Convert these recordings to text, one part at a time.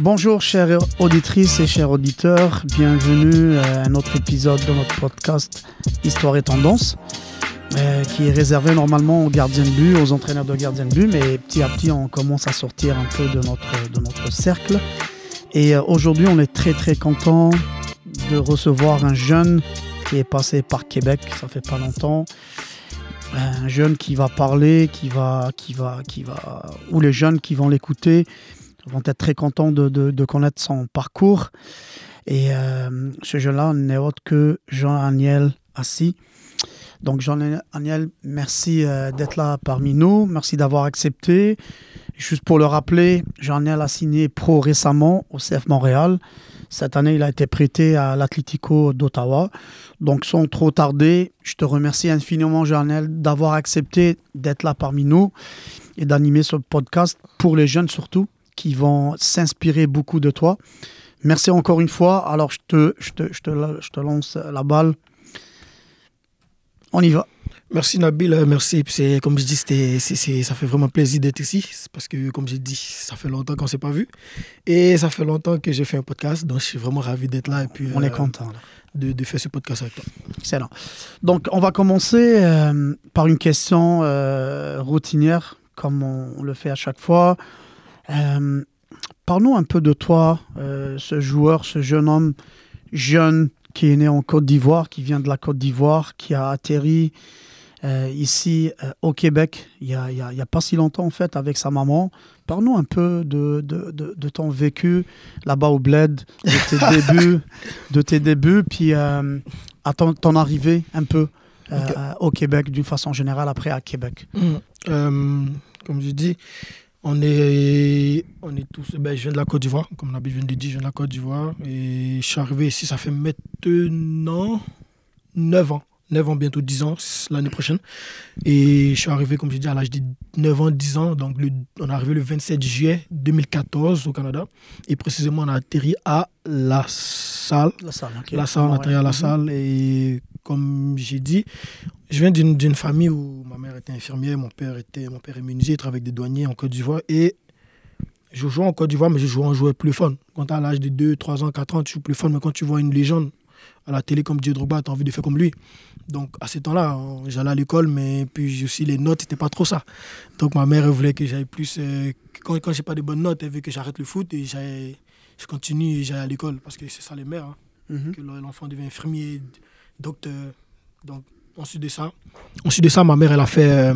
Bonjour chères auditrices et chers auditeurs, bienvenue à un autre épisode de notre podcast Histoire et Tendance, euh, qui est réservé normalement aux gardiens de but, aux entraîneurs de gardiens de but, mais petit à petit on commence à sortir un peu de notre, cercle. Et euh, aujourd'hui on est très très content de recevoir un jeune qui est passé par Québec, ça fait pas longtemps. Un jeune qui va parler, qui va, qui va, qui va, ou les jeunes qui vont l'écouter vont être très contents de, connaître son parcours. Et euh, ce jeune-là n'est autre que Jean-Aniel Assis. Donc Jean-Aniel, merci euh, d'être là parmi nous, merci d'avoir accepté. Juste pour le rappeler, Jean-Aniel a signé pro récemment au CF Montréal. Cette année, il a été prêté à l'Atlético d'Ottawa. Donc, sans trop tarder, je te remercie infiniment, Jean-Aniel, d'avoir accepté d'être là parmi nous et d'animer ce podcast pour les jeunes surtout qui vont s'inspirer beaucoup de toi. Merci encore une fois. Alors, je te, je te, je te, je te lance la balle. On y va. Merci Nabil, euh, merci. C'est comme je dis, c'était, ça fait vraiment plaisir d'être ici parce que comme j'ai dit, ça fait longtemps qu'on s'est pas vu et ça fait longtemps que j'ai fait un podcast, donc je suis vraiment ravi d'être là et puis on est euh, content de, de, faire ce podcast avec toi. Excellent. Donc on va commencer euh, par une question routinière comme on, le fait à chaque fois. Euh, Parle-nous un peu de toi, euh, ce joueur, ce jeune homme jeune qui est né en Côte d'Ivoire, qui vient de la Côte d'Ivoire, qui a atterri euh, ici euh, au Québec il n'y a, a, pas si longtemps en fait avec sa maman. Parle-nous un peu de, de, de, ton vécu là-bas au Bled, de tes débuts, de tes débuts, puis à ton, ton, arrivée un peu au Québec d'une façon générale après à Québec. Mmh. comme je dis, on est, on est tous. Ben, je viens de la Côte d'Ivoire, comme on vient de dire, je viens de la Côte d'Ivoire. Et je suis arrivé ici, ça fait maintenant 9 ans. 9 ans, bientôt 10 ans l'année prochaine. Et je suis arrivé, comme je dis, à l'âge de 9 ans, 10 ans. Donc, on est arrivé le 27 juillet 2014 au Canada. Et précisément, on a atterri à La Salle. La Salle, La Salle, on a atterri à La. Salle. Et comme j'ai dit, je viens d'une famille où ma mère était infirmière, mon père était mon père est menuisier, il travaille avec des douaniers en Côte d'Ivoire. Et je jouais en Côte d'Ivoire, mais je jouais en joueur plus fun. Quand tu as l'âge de 2, 3 ans, 4 ans, tu joues plus fun. Mais quand tu vois une légende à la télé comme Dieu Drogba, tu as envie de faire comme lui. Donc à ce temps-là, j'allais à l'école, mais puis aussi les notes, c'était pas trop ça. Donc ma mère voulait que j'aille plus. Euh, quand, quand j'ai pas de bonnes notes, elle veut que j'arrête le foot et je continue et j'aille à l'école parce que c'est ça les mères. Hein. Mhm. Que l'enfant devient infirmier, docteur. Donc ensuite de ça, ma mère, elle a fait, euh,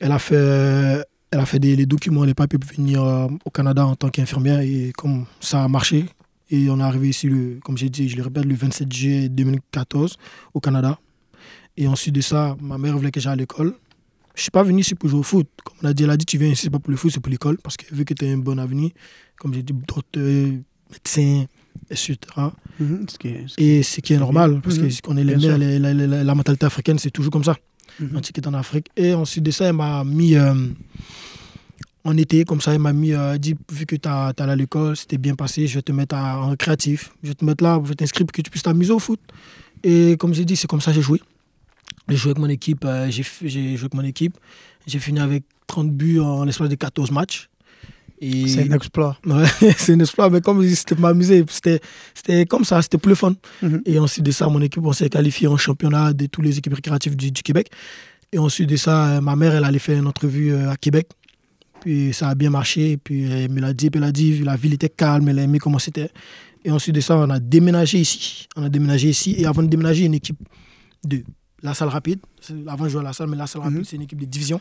elle a fait, elle a fait des, les documents, les papiers pour venir euh, au Canada en tant qu'infirmière. Et comme ça a marché, et on est arrivé ici, le, comme j'ai dit, je le répète, le 27 juillet 2014 au Canada. Et ensuite de ça, ma mère voulait que j'aille à l'école. Je ne suis pas venu ici pour jouer au foot. Comme on a dit, elle a dit, tu viens ici, pas pour le foot, c'est pour l'école. Parce que vu que tu as un bon avenir, comme j'ai dit, docteur, médecin, etc. Mhm, et ce qui est normal, parce mhm. qu'on est les la, la, mentalité africaine, c'est toujours comme ça. Mm est en Afrique. Et ensuite de ça, elle m'a mis euh, en été, comme ça, elle m'a mis, euh, dit, vu que tu as, à l'école, c'était bien passé, je vais te mettre en créatif, je vais te mettre là, je vais t'inscrire pour que tu puisses t'amuser au foot. Et comme j'ai dit, c'est comme ça que j'ai joué. J'ai joué avec mon équipe, euh, j'ai joué avec mon équipe. J'ai fini avec 30 buts en l'espace de 14 matchs. C'est un exploit. C'est un exploit, mais comme c'était m'amuser, c'était comme ça, c'était plus fun. Mhm. Et ensuite de ça, mon équipe, on s'est qualifié en championnat de toutes les équipes récréatives du, Québec. Et ensuite de ça, euh, ma mère, elle allait faire une entrevue euh, à Québec. Puis ça a bien marché. Puis elle me l'a dit, puis elle a dit, la ville était calme, elle a aimé comment c'était. Et ensuite de ça, on a déménagé ici. On a déménagé ici. Et avant de déménager, une équipe de la salle rapide, avant de jouer à la salle, mais la salle rapide, mhm. c'est une équipe de division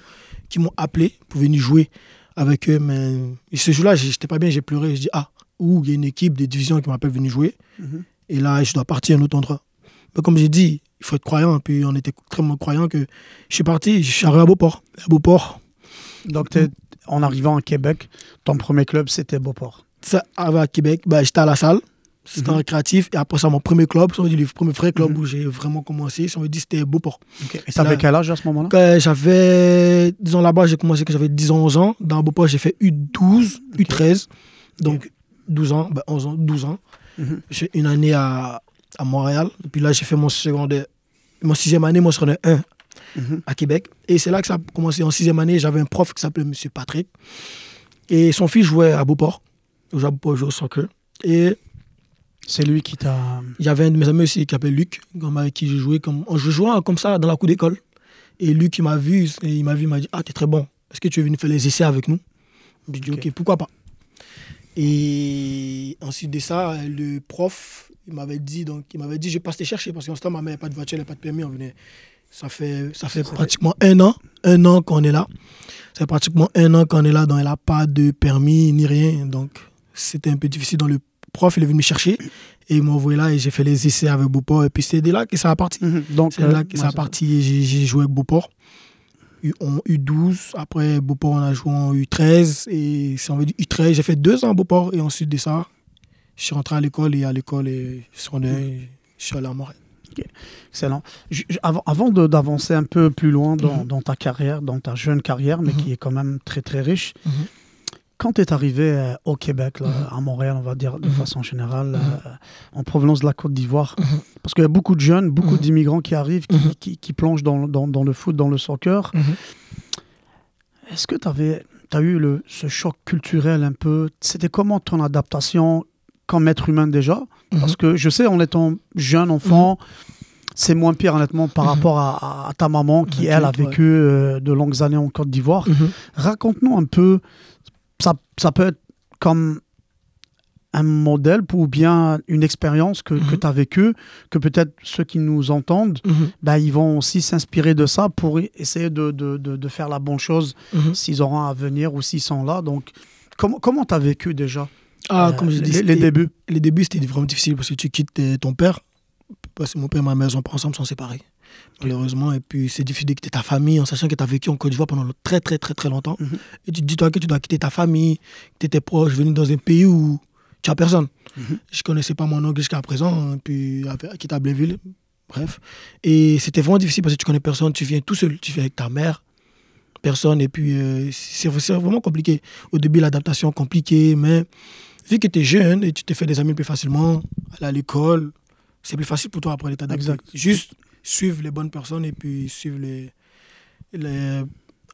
qui m'ont appelé pour venir jouer avec eux. Mais ce jour-là, j'étais pas bien, j'ai pleuré. Je dis, ah, où il y a une équipe de division qui m'appelle venir jouer. Mhm. Et là, je dois partir à un autre endroit. Mais comme j'ai dit, il faut être croyant. Puis on était extrêmement croyant que je suis parti, je suis arrivé à Beauport. À Beauport. Donc, en arrivant à Québec, ton premier club, c'était Beauport. Ça, à Québec, bah, j'étais à la salle. C'était un mhm. récréatif. Et après ça, mon premier club, on dit le premier vrai club mhm. où j'ai vraiment commencé, on dit c'était Beauport. Et ça fait quel âge à ce moment-là? J'avais, disons là-bas, j'ai commencé quand j'avais 10 ans, 11 ans. Dans Beauport, j'ai fait U12, U13. Donc 12 ans, 11 ben, ans, 12 ans. Mhm. J'ai une année à, à Montréal. Et puis là, j'ai fait mon secondaire, mon sixième année, mon secondaire 1 à Québec. Et c'est là que ça a commencé. En sixième année, j'avais un prof qui s'appelait M. Patrick. Et son fils jouait à Beauport. au Japon, je joue au soccer. Et C'est lui qui t'a. il y avait un de mes amis aussi qui s'appelle Luc, avec qui j'ai joué. Comme, je jouais comme ça dans la cour d'école. Et Luc, il m'a vu, et il m'a vu, il m'a dit Ah, t'es très bon. Est-ce que tu es venu faire les essais avec nous? J'ai dit Ok. Ok, pourquoi pas? Et ensuite de ça, le prof, il m'avait dit, donc, il m'avait dit Je passe te chercher parce qu'en ce temps, ma mère n'a pas de voiture, elle n'a pas de permis. On venait. Ça fait, ça fait pratiquement un an, un an qu'on est là. Ça fait pratiquement un an qu'on est là, donc elle n'a pas de permis ni rien. Donc, c'était un peu difficile. Donc, le prof, il est venu me chercher et il m'a envoyé là et j'ai fait les essais avec Beauport. Et puis, c'est de là que ça a parti. Mhm. Donc, C'est euh, là que ça a parti et j'ai- joué avec Beauport. En U12, après Beauport, on a joué en U13. Et veut dire U13, j'ai fait deux ans à Beauport. Et ensuite de ça, je suis rentré à l'école et à l'école, et sur je suis allé à Montréal. Excellent. Je- je- avant avant d'avancer un peu plus loin dans, Mhm. dans ta carrière, dans ta jeune carrière, mais Mhm. qui est quand même très très riche, Mhm. Quand tu es arrivé euh, au Québec, là, Mhm. à Montréal, on va dire de Mhm. façon générale, Mhm. euh, en provenance de la Côte d'Ivoire, parce qu'il y a beaucoup de jeunes, beaucoup d'immigrants qui arrivent, qui, qui- qui plongent dans, dans- dans le foot, dans le soccer. Est-ce que tu as eu le, ce choc culturel un peu? C'était comment ton adaptation comme être humain déjà? Parce que je sais, en étant jeune enfant, c'est moins pire honnêtement par rapport à, ta maman qui, elle, a ouais. vécu euh, de longues années en Côte d'Ivoire. Mhm. Raconte-nous un peu, ça, ça peut être comme un modèle ou bien une expérience que, Mhm. tu as vécue, que peut-être ceux qui nous entendent, bah, ils vont aussi s'inspirer de ça pour e- essayer de, de- de- de faire la bonne chose Mhm. s'ils auront à venir ou s'ils sont là. Donc, comment comment tu as vécu déjà Ah, euh, comme je dis, les, les débuts? les débuts, c'était vraiment difficile parce que tu quittes euh, ton père. Parce que mon père et ma mère sont pas ensemble, sont séparés. Malheureusement. Et puis, c'est difficile de quitter ta famille en sachant que tu as vécu en Côte d'Ivoire pendant très, très, très, très longtemps. Mhm. Et tu te dis, toi, que tu dois quitter ta famille, que tes proches, venir dans un pays où tu as personne. Mhm. Je connaissais pas mon oncle jusqu'à présent. Et puis, quitter à Blainville. Bref. Et c'était vraiment difficile parce que tu connais personne. Tu viens tout seul. Tu viens avec ta mère. Personne. Et puis, euh, c'est vraiment compliqué. Au début, l'adaptation compliquée. Mais vu que tu es jeune et tu te fais des amis plus facilement, aller à l'école, c'est plus facile pour toi après t'adapter. Exact. Juste suivre les bonnes personnes et puis suivre les. les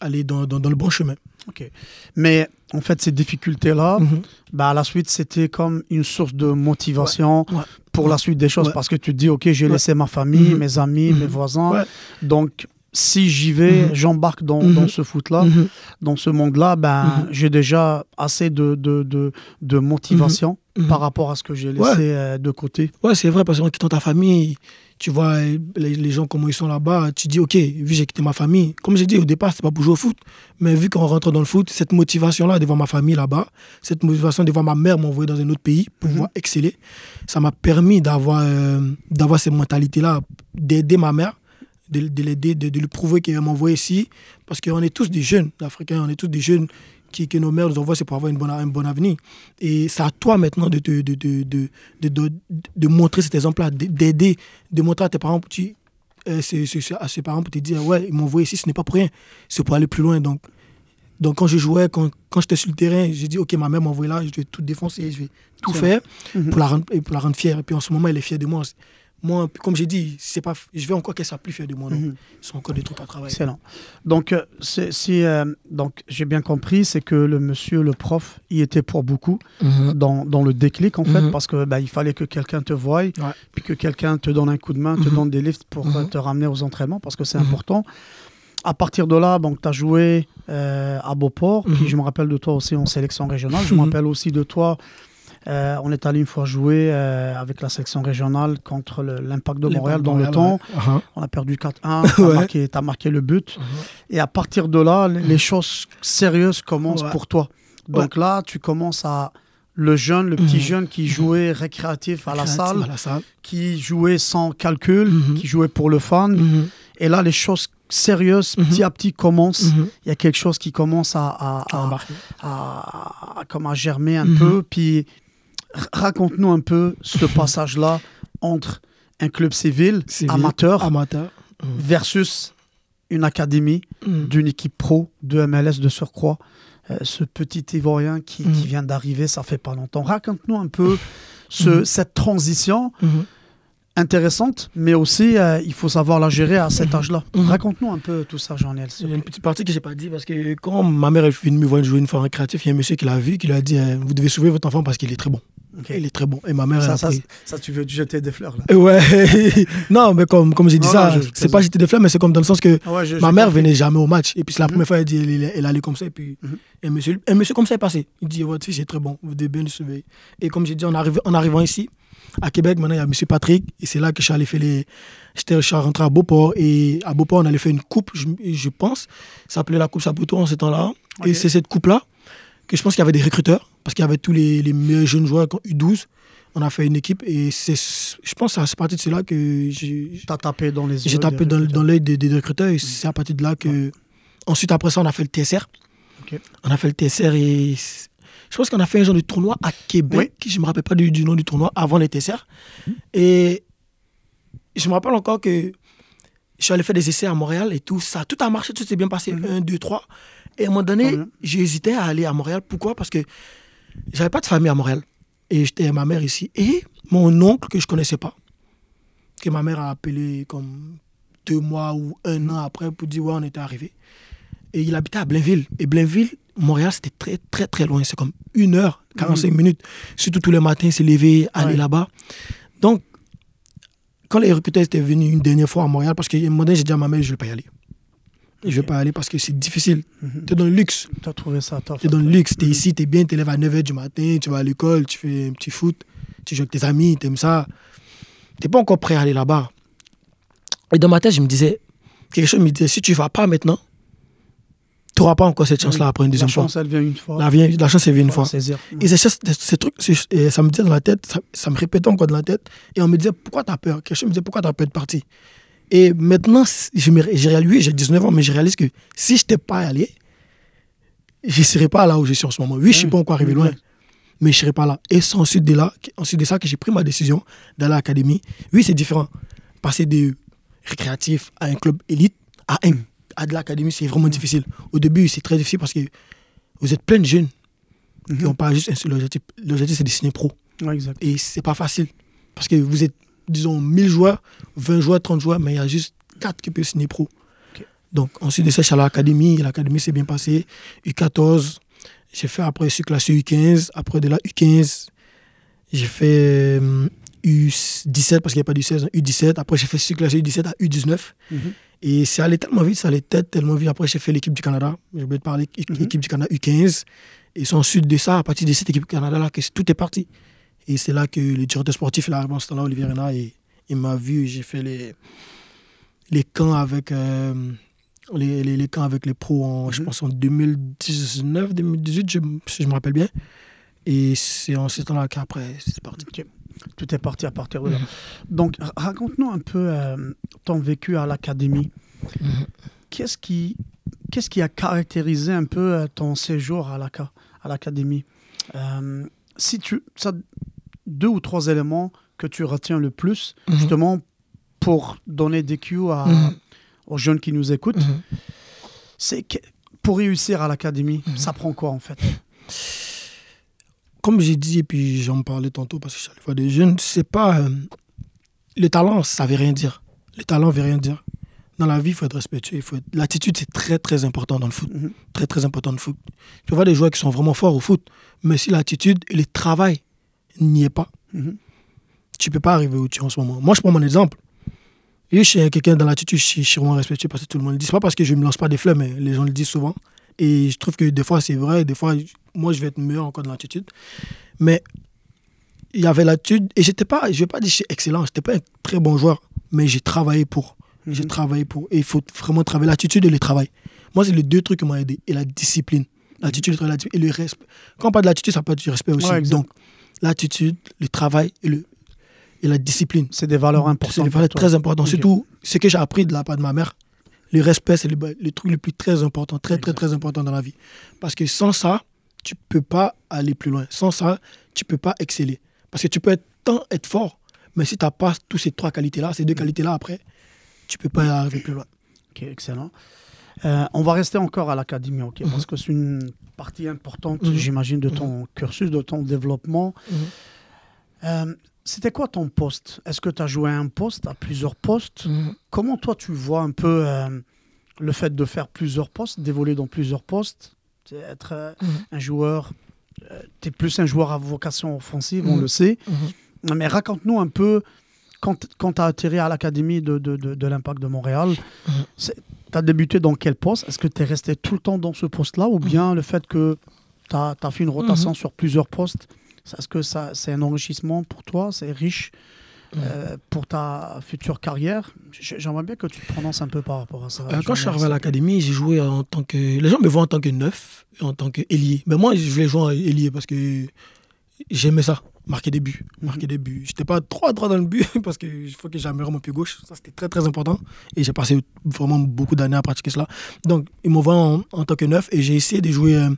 aller dans, dans, dans le bon chemin. Ok. Mais en fait, ces difficultés-là, Mhm. bah, à la suite, c'était comme une source de motivation Ouais, ouais. pour la suite des choses. Parce que tu te dis, OK, j'ai laissé ma famille, Mhm. mes amis, Mhm. mes voisins. Donc, si j'y vais, j'embarque dans, dans ce foot-là, dans ce monde-là, ben, j'ai déjà assez de, de, de, de motivation par rapport à ce que j'ai laissé euh, de côté. Ouais, c'est vrai, parce qu'en quittant ta famille, tu vois les, les gens comment ils sont là-bas, tu dis, ok, vu que j'ai quitté ma famille, comme j'ai dit au départ, c'était pas pour jouer au foot, mais vu qu'on rentre dans le foot, cette motivation-là de voir ma famille là-bas, cette motivation de voir ma mère m'envoyer dans un autre pays pour Mhm. pouvoir exceller, ça m'a permis d'avoir euh, d'avoir cette mentalité-là, d'aider ma mère, de, de l'aider, de, de lui prouver qu'elle m'envoie ici, parce qu'on est tous des jeunes Africains, on est tous des jeunes qui, que nos mères nous envoient, c'est pour avoir une bonne, un bon avenir. Et c'est à toi maintenant de, te- de, de, de, de, montrer cet exemple-là, d'aider, de montrer à tes parents, tu, euh, à ses parents pour te dire, ouais, ils m'ont envoyé ici, ce n'est pas pour rien, c'est pour aller plus loin. Donc, donc quand je jouais, quand, quand j'étais sur le terrain, j'ai dit, ok, ma mère m'a envoyé là, je vais tout défoncer, je vais tout faire Mhm. pour la, rendre, pour la rendre fière. Et puis en ce moment, elle est fière de moi. Moi, comme j'ai dit, c'est pas, je vais encore qu'elle soit plus fière de moi. Non. Mhm. Ils sont encore des trucs à travailler. Excellent. Donc, euh, c'est- si, euh, donc j'ai bien compris, c'est que le monsieur, le prof, y était pour beaucoup Mhm. dans, dans le déclic, en fait, Mhm. parce que bah, il fallait que quelqu'un te voie, Ouais. puis que quelqu'un te donne un coup de main, te Mhm. donne des lifts pour euh, te ramener aux entraînements, parce que c'est important. À partir de là, tu as joué euh, à Beauport, puis je me rappelle de toi aussi en sélection régionale. Je me rappelle aussi de toi. Euh, on est allé une fois jouer euh, avec la sélection régionale contre l'Impact de Montréal dans le temps. ouais. Mhm. On a perdu 4-1. Tu as, Ouais. marqué, le but. Et à partir de là, les- les choses sérieuses commencent pour toi. Donc là, tu commences à. Le jeune, le petit jeune qui jouait récréatif à la salle, À la salle. qui jouait sans calcul, qui jouait pour le fan. Et là, les choses sérieuses, petit à petit, commencent. Il y a quelque chose qui commence à, à, À comme à germer un peu. Puis raconte-nous un peu ce passage-là entre un club civil, Civil, amateur Amateur. Mhm. versus une académie Mhm. d'une équipe pro de MLS de surcroît. Euh, ce petit Ivoirien qui, qui vient d'arriver, ça fait pas longtemps. Raconte-nous un peu ce- cette transition Mhm. intéressante, mais aussi euh, il faut savoir la gérer à cet Mhm. âge-là. Mhm. Raconte-nous un peu tout ça, Jean-Niel. Il y a une petite partie que j'ai pas dit parce que quand ma mère est venue me voir jouer une fois en récréatif, il y a un monsieur qui l'a vu, qui lui a dit euh, Vous devez sauver votre enfant parce qu'il est très bon. Il est très bon. Et ma mère, Ça, a ça, pris- ça, tu veux te jeter des fleurs là. Et Ouais, non, mais comme, comme j'ai dit Non, ça, c'est pas jeter des fleurs, mais c'est comme dans le sens que Ah ouais, je- ma mère compris. venait jamais au match. Et puis c'est la Mhm. première fois, elle dit elle, elle, allait comme ça. Et puis Mhm. un, monsieur, un monsieur comme ça est passé. Il dit Votre fils est très bon, vous devez bien le surveiller. Et comme j'ai dit, en, arrivant ici, à Québec, maintenant il y a monsieur Patrick. Et c'est là que je suis allé faire les. Je suis rentré à Beauport. Et à Beauport, on allait faire une coupe, je, je pense. Ça s'appelait la Coupe Saputo en ce temps-là. Et c'est cette coupe-là que je pense qu'il y avait des recruteurs. Parce qu'il y avait tous les, les meilleurs jeunes joueurs U12. On a fait une équipe. Et c'est, je pense que c'est parti de cela que j'ai. Tapé dans les yeux. J'ai tapé dans, l'œil des, des recruteurs et c'est à partir de là que. Ensuite, après ça, on a fait le TSR. On a fait le TSR et. Je pense qu'on a fait un genre de tournoi à Québec. Je ne me rappelle pas du, du nom du tournoi avant les TSR. Et je me rappelle encore que je suis allé faire des essais à Montréal et tout ça. Tout a marché, tout s'est bien passé. Mhm. Un, deux, trois. Et à un moment donné, hésité à aller à Montréal. Pourquoi? Parce que j'avais pas de famille à Montréal. Et j'étais ma mère ici. Et mon oncle, que je connaissais pas, que ma mère a appelé comme deux mois ou un an après pour dire ouais, on était arrivé. Et il habitait à Blainville. Et Blainville, Montréal, c'était très, très, très loin. C'est comme une heure, 45 minutes. Surtout tous les matins, c'est lever, aller Ouais. là-bas. Donc, quand les recruteurs étaient venus une dernière fois à Montréal, parce que un moment donné, j'ai dit à ma mère, je ne vais pas y aller. Je ne vais pas aller parce que c'est difficile. Mhm. Tu es dans le luxe. T'as trouvé ça. Tu es dans le luxe. Tu es Mhm. ici, tu es bien, tu lèves à 9h du matin, tu vas à l'école, tu fais un petit foot, tu joues avec tes amis, tu aimes ça. Tu n'es pas encore prêt à aller là-bas. Et dans ma tête, je me disais, quelque chose me disait, si tu ne vas pas maintenant, tu n'auras pas encore cette chance-là après une La deuxième fois. chance, elle vient une fois. La, vient- la chance, elle vient une fois. la saisir. Et ces, ces trucs, et ça me disait dans la tête, ça, ça me répétait encore dans la tête. Et on me disait, pourquoi tu as peur? Quelque chose me disait, pourquoi tu as peur de partir? Et maintenant, je me ré- j'ai réalisé, j'ai 19 ans, mais je réalise que si je n'étais pas allé, je ne serais pas là où je suis en ce moment. Oui, je ne suis Ouais. pas encore arrivé loin, ouais. mais je ne serais pas là. Et c'est ensuite de, là, ensuite de ça que j'ai pris ma décision d'aller à l'académie. Oui, c'est différent. Passer de récréatif à un club élite, à, un, à de l'académie, c'est vraiment difficile. Au début, c'est très difficile parce que vous êtes plein de jeunes qui n'ont pas juste un seul objectif. L'objectif, c'est de signer pro. Ouais, exact. Et c'est pas facile. Parce que vous êtes, disons, 1000 joueurs, 20 joueurs, 30 joueurs, mais il y a juste 4 qui peuvent signer pro. Donc, ensuite de ça, je suis à l'académie. L'académie s'est bien passée. U14, j'ai fait après, je suis classé U15. Après de là, U15, j'ai fait euh, U17 parce qu'il n'y a pas d'U16, U17. Après, j'ai fait je suis classé U17 à U19. Mhm. Et c'est allé tellement vite, ça allait tellement vite. Après, j'ai fait l'équipe du Canada. J'ai oublié de parler, Mhm. l'équipe du Canada U15. Et c'est ensuite de ça, à partir de cette équipe du Canada-là, que tout est parti. Et c'est là que le directeur sportif, il arrivé en ce temps-là, Olivier Renard, et il m'a vu. J'ai fait les, les camps avec euh, les, les, les camps avec les pros, en, je Mhm. pense en 2019, 2018, je, si je me rappelle bien. Et c'est en ce temps-là qu'après, c'est parti. Tout est parti à partir de là. Donc, ra- raconte-nous un peu euh, ton vécu à l'académie. Mhm. Qu'est-ce qui, qu'est-ce qui a caractérisé un peu euh, ton séjour à l'ACA, à l'académie? Euh, Si tu, ça, deux ou trois éléments que tu retiens le plus, Mhm. justement pour donner des cues à- Mhm. aux jeunes qui nous écoutent, Mhm. c'est que pour réussir à l'académie, ça prend quoi en fait? Comme j'ai dit, et puis j'en parlais tantôt parce que allé voir des jeunes, c'est pas. euh, le talent, ça veut rien dire. Le talent veut rien dire. Dans la vie, il faut être respectueux. il faut être- L'attitude, c'est très, très important dans le foot. Très, très important dans le foot. Tu vois des joueurs qui sont vraiment forts au foot, mais si l'attitude et le travail n'y est pas, Mhm. tu peux pas arriver où tu es en ce moment. Moi, je prends mon exemple. Et je suis quelqu'un dans l'attitude, je suis, vraiment respectueux parce que tout le monde le dit. C'est pas parce que je me lance pas des fleurs, mais les gens le disent souvent. Et je trouve que des fois, c'est vrai. Des fois, moi, je vais être meilleur encore dans l'attitude. Mais il y avait l'attitude. Et j'étais pas, je vais pas dire que je suis excellent. J'étais pas un très bon joueur. Mais j'ai travaillé pour. J'ai Mhm. travaillé pour. Et il faut vraiment travailler l'attitude et le travail. Moi, c'est les deux trucs qui m'ont aidé. Et la discipline. L'attitude, le travail, et le respect. Quand on parle de l'attitude, ça peut être du respect aussi. Ouais. Donc, l'attitude, le travail et, le, et la discipline. C'est des valeurs importantes. C'est des valeurs très importantes. Ok. Surtout, ce que j'ai appris de la part de ma mère, le respect, c'est le, le truc le plus très important, très, très, très important dans la vie. Parce que sans ça, tu peux pas aller plus loin. Sans ça, tu peux pas exceller. Parce que tu peux être, tant être fort, mais si tu n'as pas tous ces trois qualités-là, ces deux qualités-là après, tu peux pas arriver plus loin. Ok, excellent. Euh, on va rester encore à l'académie, ok, Mhm. parce que c'est une partie importante, Mhm. j'imagine, de ton cursus, de ton développement. Euh, c'était quoi ton poste? Est-ce que tu as joué à un poste, à plusieurs postes? Mhm. Comment toi tu vois un peu euh, le fait de faire plusieurs postes, d'évoluer dans plusieurs postes? Être Mhm. un joueur, tu es plus un joueur à vocation offensive, on Mhm. le sait. Mhm. Mais raconte-nous un peu, quand, quand tu as atterri à l'Académie de, de, de, de l'Impact de Montréal, Mhm. Tu as débuté dans quel poste? Est-ce que tu es resté tout le temps dans ce poste-là ou bien le fait que tu as, fait une rotation Mhm. sur plusieurs postes Est-ce que ça, c'est un enrichissement pour toi C'est riche euh, pour ta future carrière? J'aimerais bien que tu te prononces un peu par rapport à ça. Euh, quand je suis arrivé à l'académie, j'ai joué en tant que. Les gens me voient en tant que neuf en tant qu'ailier. Mais moi, je voulais jouer en ailier parce que j'aimais ça, marquer des buts. Marquer des buts. J'étais pas trop droit dans le but parce qu'il faut que j'améliore mon pied gauche. Ça, c'était très, très important. Et j'ai passé vraiment beaucoup d'années à pratiquer cela. Donc, ils m'envoient en, en tant que neuf et j'ai essayé de jouer. euh,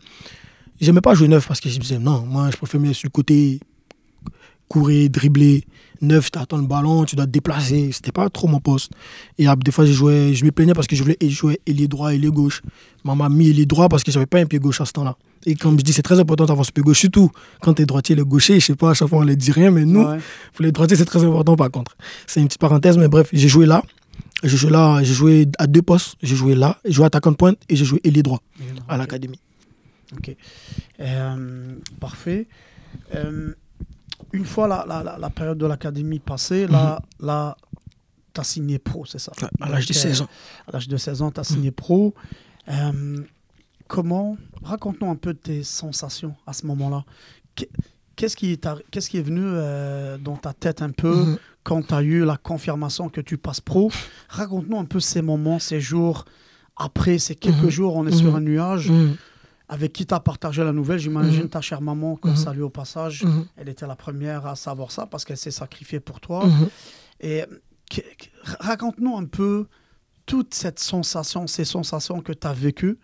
J'aimais pas jouer neuf parce que je me disais, non, moi, je préfère mettre sur le côté, courir, dribbler. Neuf, tu attends le ballon, tu dois te déplacer. C'était pas trop mon poste. Et des fois, je jouais, je me plaignais parce que je voulais jouer ailier droit, ailier gauche. Maman m'a mis ailier droit parce que j'avais pas un pied gauche à ce temps-là. Et comme je dis, c'est très important d'avoir ce pied gauche, surtout quand tu es droitier, le gaucher. Je sais pas, à chaque fois on ne dit rien, mais nous, Ouais. pour les droitiers, c'est très important par contre. C'est une petite parenthèse, mais bref, j'ai joué là. J'ai joué là, j'ai joué à deux postes. J'ai joué là, j'ai joué attaquant de pointe et j'ai joué ailier droit à l'académie. Ok. Euh, parfait. Euh, une fois la, la, la, la période de l'académie passée, là, là tu as signé pro, c'est ça À l'âge de Donc, 16 ans. À l'âge de 16 ans, tu as signé pro. Euh, comment Raconte-nous un peu tes sensations à ce moment-là. Qu'est- Qu'est-ce qui, qu'est-ce qui est venu euh, dans ta tête un peu Mhm. quand tu as eu la confirmation que tu passes pro? Raconte-nous un peu ces moments, ces jours. Après, ces quelques Mhm. jours, on est Mhm. sur un nuage. Avec qui tu as partagé la nouvelle J'imagine Mhm. ta chère maman, qu'on Mhm. salue au passage. Mhm. Elle était la première à savoir ça parce qu'elle s'est sacrifiée pour toi. Mhm. Et raconte-nous un peu toute cette sensation, ces sensations que tu as vécues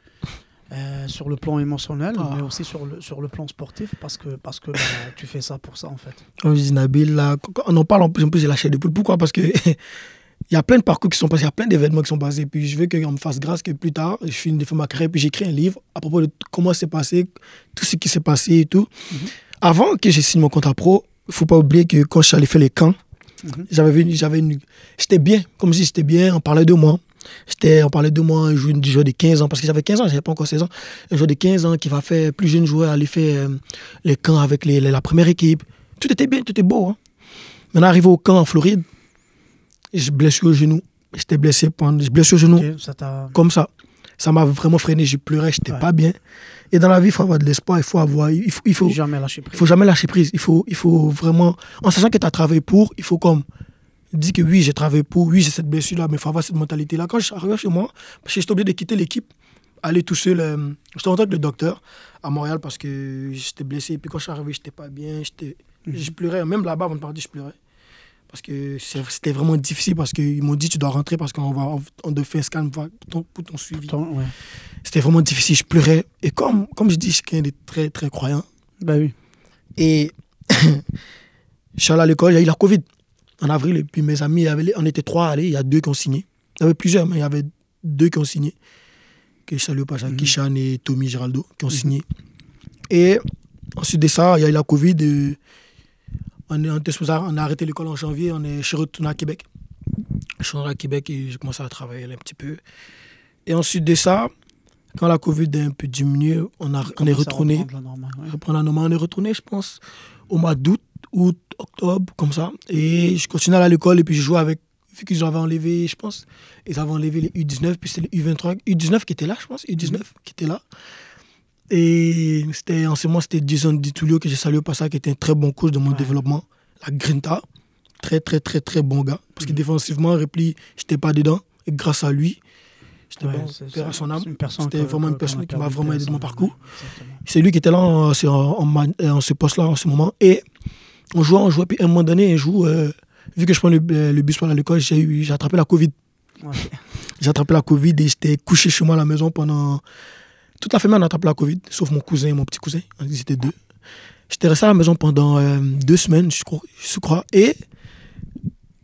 euh, sur le plan émotionnel, Ah. mais aussi sur le, sur le plan sportif, parce que, parce que bah, tu fais ça pour ça en fait. Comme je dis Nabil, là, on en parle en plus, en plus j'ai lâché des poules. Pourquoi? Parce que il y a plein de parcours qui sont passés, il y a plein d'événements qui sont passés. Puis je veux qu'on me fasse grâce que plus tard, je finis de faire ma carrière, puis j'écris un livre à propos de comment c'est passé, tout ce qui s'est passé et tout. Mhm. Avant que je signe mon contrat pro, il faut pas oublier que quand je suis allé faire les camps, Mhm. j'avais vu- j'avais une, j'étais bien, comme si j'étais bien, on parlait de moi. J'étais, on parlait de moi, un joueur, un joueur de 15 ans, parce que j'avais 15 ans, j'avais pas encore 16 ans. Un joueur de 15 ans qui va faire, plus jeune joueur, aller faire euh, les camps avec les, les- la première équipe. Tout était bien, tout était beau. Hein. Maintenant, arrivé au camp en Floride, je blessure au genou. J'étais blessé, pendant- je blessure au genou ça comme ça. Ça m'a vraiment freiné, je pleurais, j'étais Ouais. pas bien. Et dans la vie, il faut avoir de l'espoir, il faut avoir, il faut, il faut, jamais lâché il prise. faut jamais lâcher prise. Il faut, il faut vraiment, en sachant que tu as travaillé pour, il faut comme dire que oui, j'ai travaillé pour, oui, j'ai cette blessure-là, mais il faut avoir cette mentalité-là. Quand je suis arrivé chez moi, parce que j'étais obligé de quitter l'équipe, aller tout seul. euh, j'étais en avec le docteur à Montréal parce que j'étais blessé. Et puis quand je suis arrivé, j'étais pas bien. j'étais- Mhm. Je pleurais. Même là-bas, avant de partir, je pleurais. Parce que c'était vraiment difficile parce qu'ils m'ont dit tu dois rentrer parce qu'on va on te fait un scan pour ton, pour ton suivi. Ouais. C'était vraiment difficile, je pleurais. Et comme, comme je dis, je suis quelqu'un de très, très croyant. Bah oui. Et je suis allé à l'école, il y a eu la Covid en avril. Et puis mes amis, les- on était trois à aller, il y a deux qui ont signé. Il y avait plusieurs, mais il y avait deux qui ont signé. Que je salue passage, Mhm. Kishan et Tommy Giraldo, qui ont signé. Et ensuite de ça, il y a eu la Covid. et on, est, on, était supposé- on a arrêté l'école en janvier, on est, je suis retourné à Québec. Je suis rentré à Québec et j'ai commencé à travailler là un petit peu. Et ensuite de ça, quand la Covid a un peu diminué, on, a, on est retourné reprendre la normale, ouais. reprendre la normale. On est retourné, je pense, au mois d'août, août, octobre, comme ça. Et je continuais à aller à l'école et puis je jouais avec, vu qu'ils avaient enlevé, je pense, ils avaient enlevé les U19, puis c'était les U23, U19 qui étaient là, je pense, U19 qui étaient là. Et c'était, en ce moment, c'était Jason Ditulio que j'ai salué au passage, qui était un très bon coach de mon Ouais. développement. La Grinta, très, très, très, très bon gars. Parce que Mhm. défensivement, repli, j'étais pas dedans. Et grâce à lui, j'étais Ouais, bon, à son âme. C'était vraiment une personne qui m'a vraiment aidé dans mon parcours. C'est lui qui était là en, c'est en, en man- euh, en ce poste-là en ce moment. Et on jouait, on jouait. Puis à un moment donné, un jour, euh, vu que je prends le, euh, le bus pour aller à l'école, j'ai attrapé la Covid. Ouais. J'ai attrapé la Covid et j'étais couché chez moi à la maison pendant. Toute la famille on a attrapé la Covid, sauf mon cousin et mon petit cousin. Ils étaient deux. J'étais resté à la maison pendant euh, deux semaines, je crois, je crois. Et,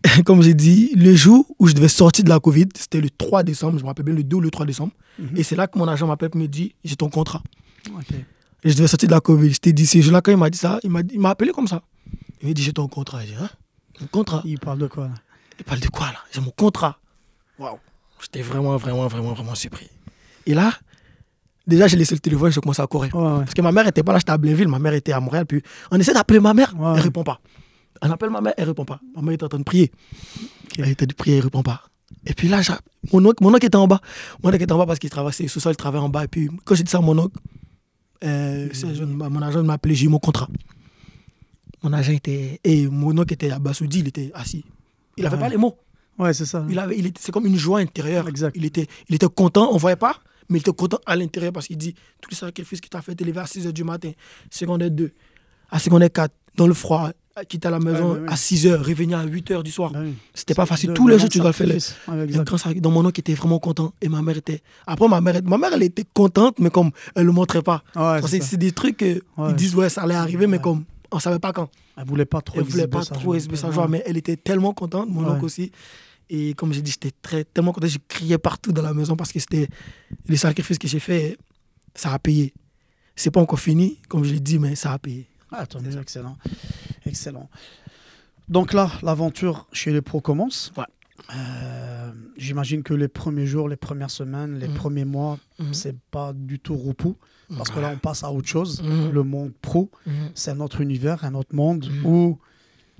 comme j'ai dit, le jour où je devais sortir de la Covid, c'était le 3 décembre, je me rappelle bien, le 2 ou le 3 décembre. Mhm. Et c'est là que mon agent m'appelle et me dit J'ai ton contrat. Ok. Et je devais sortir de la Covid. Je t'ai dit, ce jour-là, quand il m'a dit ça, il m'a m'a appelé comme ça. Il me dit, j'ai ton contrat. Je dis, hein? Mon contrat Il parle de quoi là? Il parle de quoi là? J'ai mon contrat. Waouh J'étais vraiment, vraiment, vraiment, vraiment surpris. Et là, déjà, j'ai laissé le téléphone, j'ai commencé à courir. Ouais, ouais. Parce que ma mère était pas là, j'étais à Blainville, ma mère était à Montréal. Puis on essaie d'appeler ma mère, Ouais. elle répond pas. On appelle ma mère, elle répond pas. Ma mère était en train de prier. Elle était de prier, elle répond pas. Et puis là, mon oncle, mon oncle était en bas. Mon oncle était en bas parce qu'il travaillait sous-sol, il travaillait en bas. Et puis quand j'ai dit ça à mon oncle, euh, mon agent m'a appelé, j'ai eu mon contrat. Mon agent était. Et mon oncle était à Bassoudi, il était assis. Il avait Ouais. pas les mots. Ouais, c'est ça. Il avait, il c'est comme une joie intérieure. Exact. Il était, il était content, on voyait pas, mais il était content à l'intérieur parce qu'il dit tous les sacrifices que tu as fait, t'es levé à 6 h du matin, secondaire 2, à secondaire 4, dans le froid, quitter la maison Ouais, ouais, ouais. à 6 h, revenir à 8 h du soir. Ah. C'était pas facile. Tous les jours, tu dois le faire. grand. Donc mon oncle était vraiment content et ma mère était. Après, ma mère, ma mère elle était contente, mais comme elle ne le montrait pas. C'est des trucs que Ouais. ils disent, ouais, ça allait arriver, mais comme on savait pas quand. Elle voulait pas trop Elle voulait pas trop exhiber sa joie, mais elle était tellement contente, mon oncle aussi. Et comme j'ai dit, j'étais très, tellement content, je criais partout dans la maison parce que c'était les sacrifices que j'ai fait, ça a payé. C'est pas encore fini, comme je l'ai dit, mais ça a payé. Ah, mieux, excellent. Excellent. Donc là, l'aventure chez les pros commence. Ouais. Euh, J'imagine que les premiers jours, les premières semaines, les Mhm. premiers mois, Mhm. c'est pas du tout repos. Parce que là, on passe à autre chose. Mhm. Le monde pro, Mhm. c'est un autre univers, un autre monde où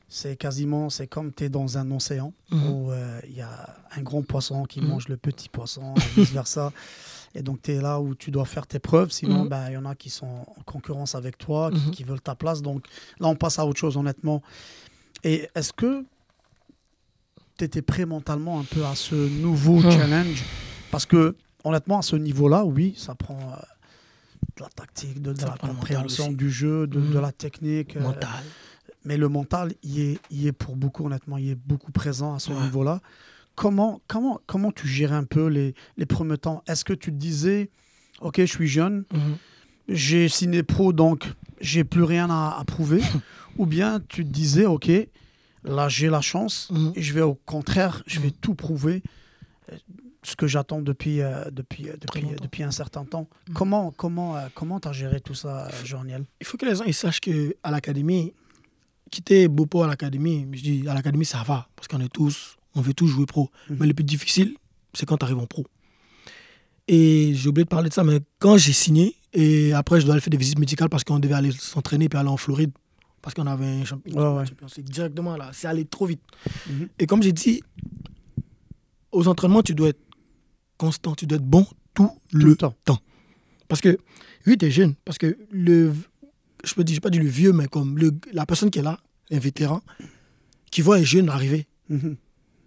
c'est quasiment, c'est comme tu es dans un océan Mhm. où euh, il y a un grand poisson qui Mhm. mange le petit poisson et vice-versa. Et donc, tu es là où tu dois faire tes preuves. Sinon, Mhm. ben, il y en a qui sont en concurrence avec toi, qui, qui veulent ta place. Donc, là, on passe à autre chose, honnêtement. Et est-ce que tu étais prêt mentalement un peu à ce nouveau Mhm. challenge? Parce que, honnêtement, à ce niveau-là, oui, ça prend euh, de la tactique, de, la compréhension du jeu, de, de la technique. euh, Mental. Mais le mental, il est, il est pour beaucoup, honnêtement, il est beaucoup présent à ce Ouais. niveau-là. Comment, comment, comment tu gérais un peu les, les premiers temps? Est-ce que tu te disais, OK, je suis jeune, Mhm. j'ai signé pro, donc j'ai plus rien à, à prouver? Ou bien tu te disais, OK, là j'ai la chance, Mhm. et je vais au contraire, je vais Mhm. tout prouver, euh, ce que j'attends depuis, euh, depuis, euh, depuis, un certain temps. Comment comment euh, comment tu as géré tout ça, Jean-Niel Il faut que les gens ils sachent que à l'académie, quitter Bopo à l'académie, je dis à l'académie ça va, parce qu'on est tous, on veut tous jouer pro. Mhm. Mais le plus difficile, c'est quand tu arrives en pro. Et j'ai oublié de parler de ça, mais quand j'ai signé, et après je dois aller faire des visites médicales parce qu'on devait aller s'entraîner puis aller en Floride, parce qu'on avait un champ- Ouais, ouais. Directement là, c'est allé trop vite. Mhm. Et comme j'ai dit, aux entraînements, tu dois être constant, tu dois être bon tout, Tout le le temps. parce que, oui, tu es jeune. Parce que le. Je peux dire, je pas dire le vieux, mais comme le, la personne qui est là, un vétéran, qui voit un jeune arriver, Mhm.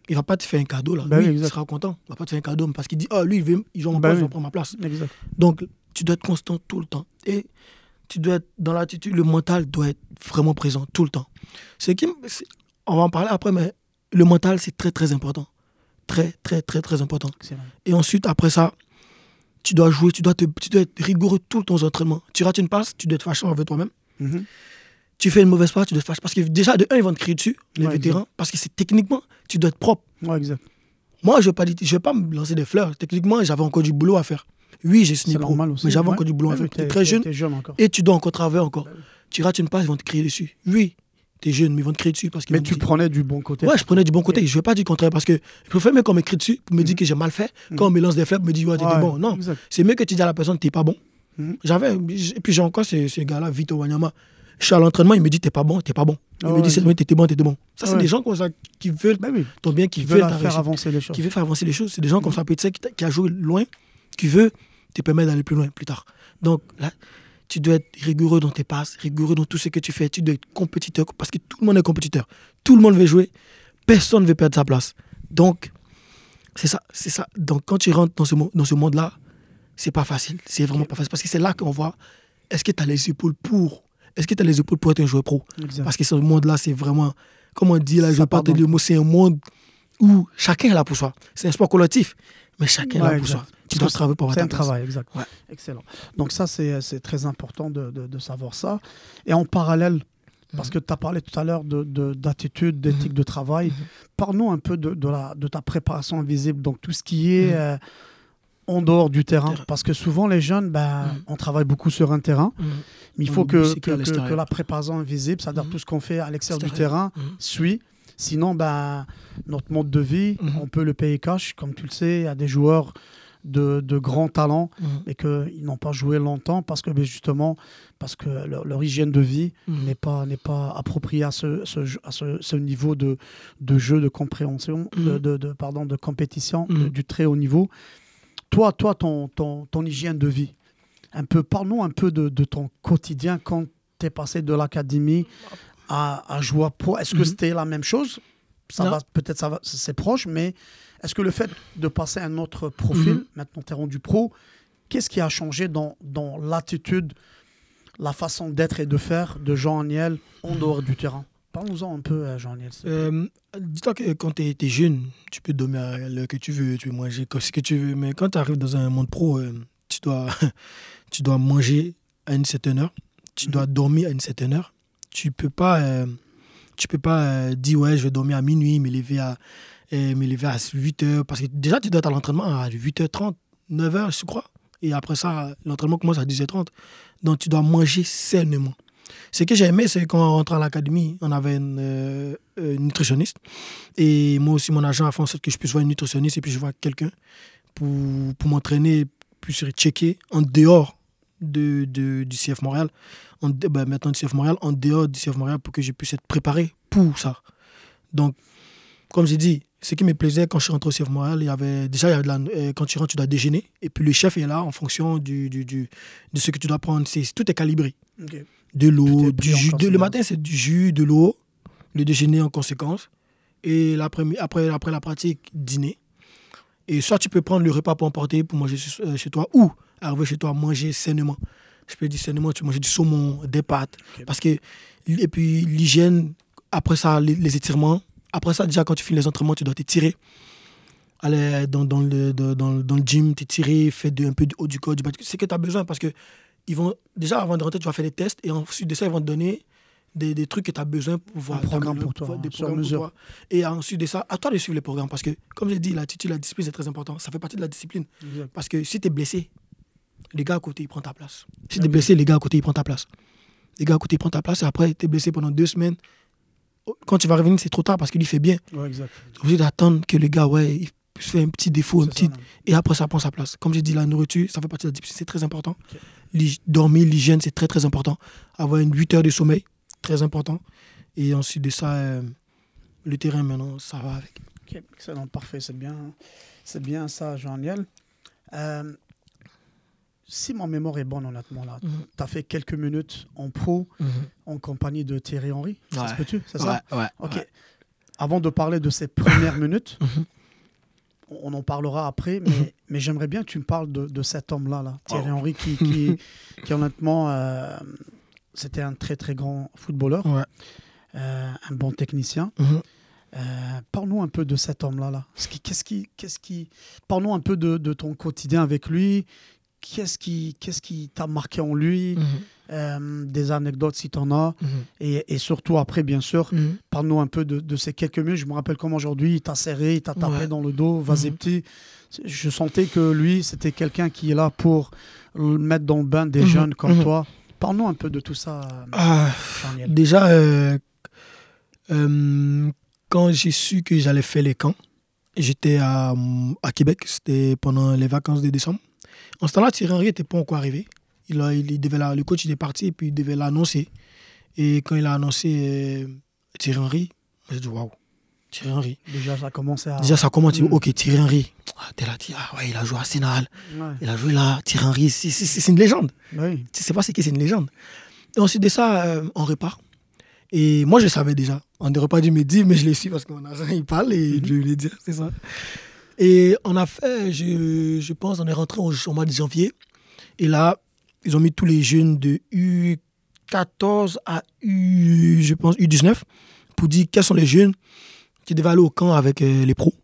il va pas te faire un cadeau là. Bah lui, oui, il sera content. Il va pas te faire un cadeau parce qu'il dit, oh, lui, il veut, il place, oui. il va prendre ma place. Exact. Donc, tu dois être constant tout le temps. Et tu dois être dans l'attitude, le mental doit être vraiment présent tout le temps. Ce qui, on va en parler après, mais le mental, c'est très, très important. Très, très, très, très important. Excellent. Et ensuite, après ça, tu dois jouer, tu dois, te, tu dois être rigoureux tout aux entraînements. Tu rates une passe, tu dois être fâchant avec toi-même. Mhm. Tu fais une mauvaise passe, tu dois être fâchant. Parce que déjà, de un, ils vont te crier dessus, les Ouais, vétérans, parce que c'est techniquement, tu dois être propre. Ouais, exact. Moi, je ne vais, vais pas me lancer des fleurs. Techniquement, j'avais encore du boulot à faire. Oui, j'ai signé pro, aussi. mais j'avais Ouais. encore du boulot à faire. Tu es très jeune jeune encore. et tu dois encore travailler encore. Tu rates une passe, ils vont te crier dessus. Oui, tu es jeune, mais ils vont te crier dessus. Parce Mais tu prenais du bon côté. Ouais, je prenais du bon côté. Je ne vais pas dire le contraire parce que je préfère même qu'on m'écrit dessus pour me dire que j'ai mal fait. Quand on me lance des fleurs, me dit, ouais, Ouais, bon. Non, c'est mieux que tu dis à la personne, t'es pas bon. Mhm. J'avais, et puis j'ai encore ce, ce gars-là, Vito Wanyama. Je suis à l'entraînement, il me dit, t'es pas bon, t'es pas bon. Il me ouais, dit, c'est exact. t'étais bon, t'étais bon. Ça, c'est Ouais. des gens comme ça qui veulent Bah oui. ton bien, qui Qui veulent faire avancer les choses. qui veulent faire avancer les choses. C'est des gens comme ça, peut-être qui, qui a joué loin, qui veut te permettre d'aller plus loin plus tard. Donc là, tu dois être rigoureux dans tes passes, rigoureux dans tout ce que tu fais. Tu dois être compétiteur parce que tout le monde est compétiteur. Tout le monde veut jouer. Personne ne veut perdre sa place. Donc, c'est ça, c'est ça. Donc, quand tu rentres dans ce, mo- dans ce monde-là, c'est pas facile. C'est vraiment pas facile parce que c'est là qu'on voit est-ce que tu as les épaules pour Est-ce que tu as les épaules pour être un joueur pro? Parce que ce monde-là, c'est vraiment, comme on dit, là, je Ça dans- dire le mot, c'est un monde où chacun est là pour soi. C'est un sport collectif, mais chacun est là pour exact. soi. Pour C'est un travail, exact. Ouais. Excellent. Donc ça, c'est très important de, de- de savoir ça. Et en parallèle, parce Mhm. que tu as parlé tout à l'heure d'attitude, de, d'attitude, d'éthique de travail, Mhm. parle-nous un peu de, de, la, de ta préparation invisible. Donc tout ce qui est, Mhm. euh, en dehors du terrain, Parce que souvent, les jeunes, ben, on travaille beaucoup sur un terrain. Mais il faut que, que, la préparation est visible, c'est-à-dire tout ce qu'on fait à l'extérieur du terrain suit. Sinon, ben, notre mode de vie, on peut le payer cash. Comme tu le sais, il y a des joueurs de, de grands talents, mais qu'ils n'ont pas joué longtemps parce que ben, justement, parce que leur, hygiène de vie n'est pas, pas appropriée à ce, ce, à ce, niveau de, de jeu, de compréhension, de, de, pardon, de compétition, du très haut niveau. Toi, toi ton, ton, ton, hygiène de vie, un peu, parlons un peu de, de ton quotidien quand tu es passé de l'académie à, à jouer pro. Est-ce que mhm. c'était la même chose? Ça va Peut-être ça va, c'est proche, mais est-ce que le fait de passer à un autre profil, mhm. maintenant tu es rendu pro, qu'est-ce qui a changé dans, dans l'attitude, la façon d'être et de faire de Jean Aniel en dehors du terrain? Parlons-en un peu, Jean-Niel. Euh, Dis-toi que quand tu es, jeune, tu peux dormir à l'heure que tu veux, tu peux manger ce que tu veux. Mais quand tu arrives dans un monde pro, euh, tu, dois, tu dois manger à une certaine heure, tu dois mhm. dormir à une certaine heure. Tu peux pas, euh, tu peux pas euh, dire ouais, je vais dormir à minuit, me lever à, me lever à 8 heures. Parce que déjà, tu dois être à l'entraînement à 8h30, 9h, je crois. Et après ça, l'entraînement commence à 10h30. Donc, tu dois manger sainement. Ce que j'ai aimé, c'est quand on rentre à l'académie, on avait euh, une, nutritionniste. Et moi aussi, mon agent a fait en sorte que je puisse voir une nutritionniste et puis je vois quelqu'un pour, pour m'entraîner, puis checker en dehors de, de, du CF Montréal, en, ben, maintenant du CF Montréal, en dehors du CF Montréal pour que je puisse être préparé pour ça. Donc, comme j'ai dit, ce qui me plaisait quand je suis rentré au CF Montréal, il y avait déjà il y avait de la, euh, quand tu rentres, tu dois déjeuner et puis le chef est là en fonction du, du, du de ce que tu dois prendre. C'est, tout est calibré de l'eau, du jus. le matin, c'est du jus, de l'eau, le déjeuner en conséquence. Et après, après la pratique, dîner. Et soit tu peux prendre le repas pour emporter pour manger euh, chez toi, ou arriver chez toi manger sainement. Je peux dire sainement, tu manges du saumon, des pâtes. Parce que, et puis l'hygiène, après ça, les, étirements. Après ça, déjà, quand tu finis les entraînements, tu dois t'étirer. Aller dans, dans, le, dans, dans le gym, t'étirer, faire un peu du haut du corps, du bas. C'est que tu as besoin parce que ils vont, déjà avant de rentrer, tu vas faire des tests et ensuite de ça, ils vont te donner des, des trucs que tu as besoin pour voir. Un programme pour toi, des programmes mesure. Et ensuite de ça, à toi de suivre les programmes parce que, comme j'ai dit, l'attitude, la discipline, c'est très important. Ça fait partie de la discipline. Parce que si tu es blessé, les gars à côté, ils prennent ta place. Si tu es blessé, les gars à côté, ils prennent ta place. Les gars à côté, ils prennent ta place et après, tu es blessé pendant deux semaines. Quand tu vas revenir, c'est trop tard parce qu'il fait bien. Ouais, exact. Tu es obligé d'attendre que les gars, ouais, je fais un petit défaut, un petit, et après ça prend sa place. Comme j'ai dit, la nourriture, ça fait partie de la discipline, c'est très important. Dormir, l'hygiène, c'est très très important. Avoir une 8 heures de sommeil, très important. Et ensuite de ça, euh, le terrain maintenant, ça va avec. Ok, excellent, parfait, c'est bien, c'est bien ça, Jean-Niel. Euh, si ma mémoire est bonne, honnêtement, là, mhm. tu as fait quelques minutes en pro mhm. en compagnie de Thierry Henry. Ça se peut-tu C'est ça Ouais, Ok. Avant de parler de ces premières minutes, mhm on en parlera après, mais, mais j'aimerais bien que tu me parles de, cet homme-là, là, Thierry oh. Henry, qui, qui, honnêtement, euh, c'était un très très grand footballeur, euh, un bon technicien. Mhm. Euh, parle-nous un peu de cet homme-là. Là. Qu'est-ce qui, qu'est-ce qui, parle-nous un peu de, de, ton quotidien avec lui. Qu'est-ce qui, qu'est-ce qui t'a marqué en lui mhm. Euh, des anecdotes si tu en as. Mhm. et, et, surtout après, bien sûr, mhm. parle-nous un peu de, ces quelques minutes. Je me rappelle comme aujourd'hui, il t'a serré, il t'a tapé dans le dos, vas-y mhm. petit. Je sentais que lui, c'était quelqu'un qui est là pour le mettre dans le bain des jeunes comme toi. Parle-nous un peu de tout ça. Ah, déjà, euh, euh, quand j'ai su que j'allais faire les camps, j'étais à, à Québec, c'était pendant les vacances de décembre. En ce temps-là, Thierry Henry n'était pas encore arrivé il, il devait le coach il est parti et puis il devait l'annoncer. Et quand il a annoncé euh, Thierry Henry, j'ai dit waouh, Thierry Henry. Déjà, ça a commencé à. Déjà, ça commence. Mm. Ok, Thierry Henry. Ah, t'es là, ah, ouais, il a joué à Arsenal. Il a joué là. Thierry Henry, c'est une légende. Oui. Tu sais pas ce que c'est une légende. Et ensuite de ça, euh, on repart. Et moi, je savais déjà. On ne repas du midi, mais je l'ai su parce que mon agent, il parle et mm-hmm. je lui ai dit, c'est ça. Et on a fait, je, je pense, on est rentré au, au mois de janvier. Et là, ils ont mis tous les jeunes de U14 à U, je pense, U19 pour dire quels sont les jeunes qui devaient aller au camp avec euh, les pros.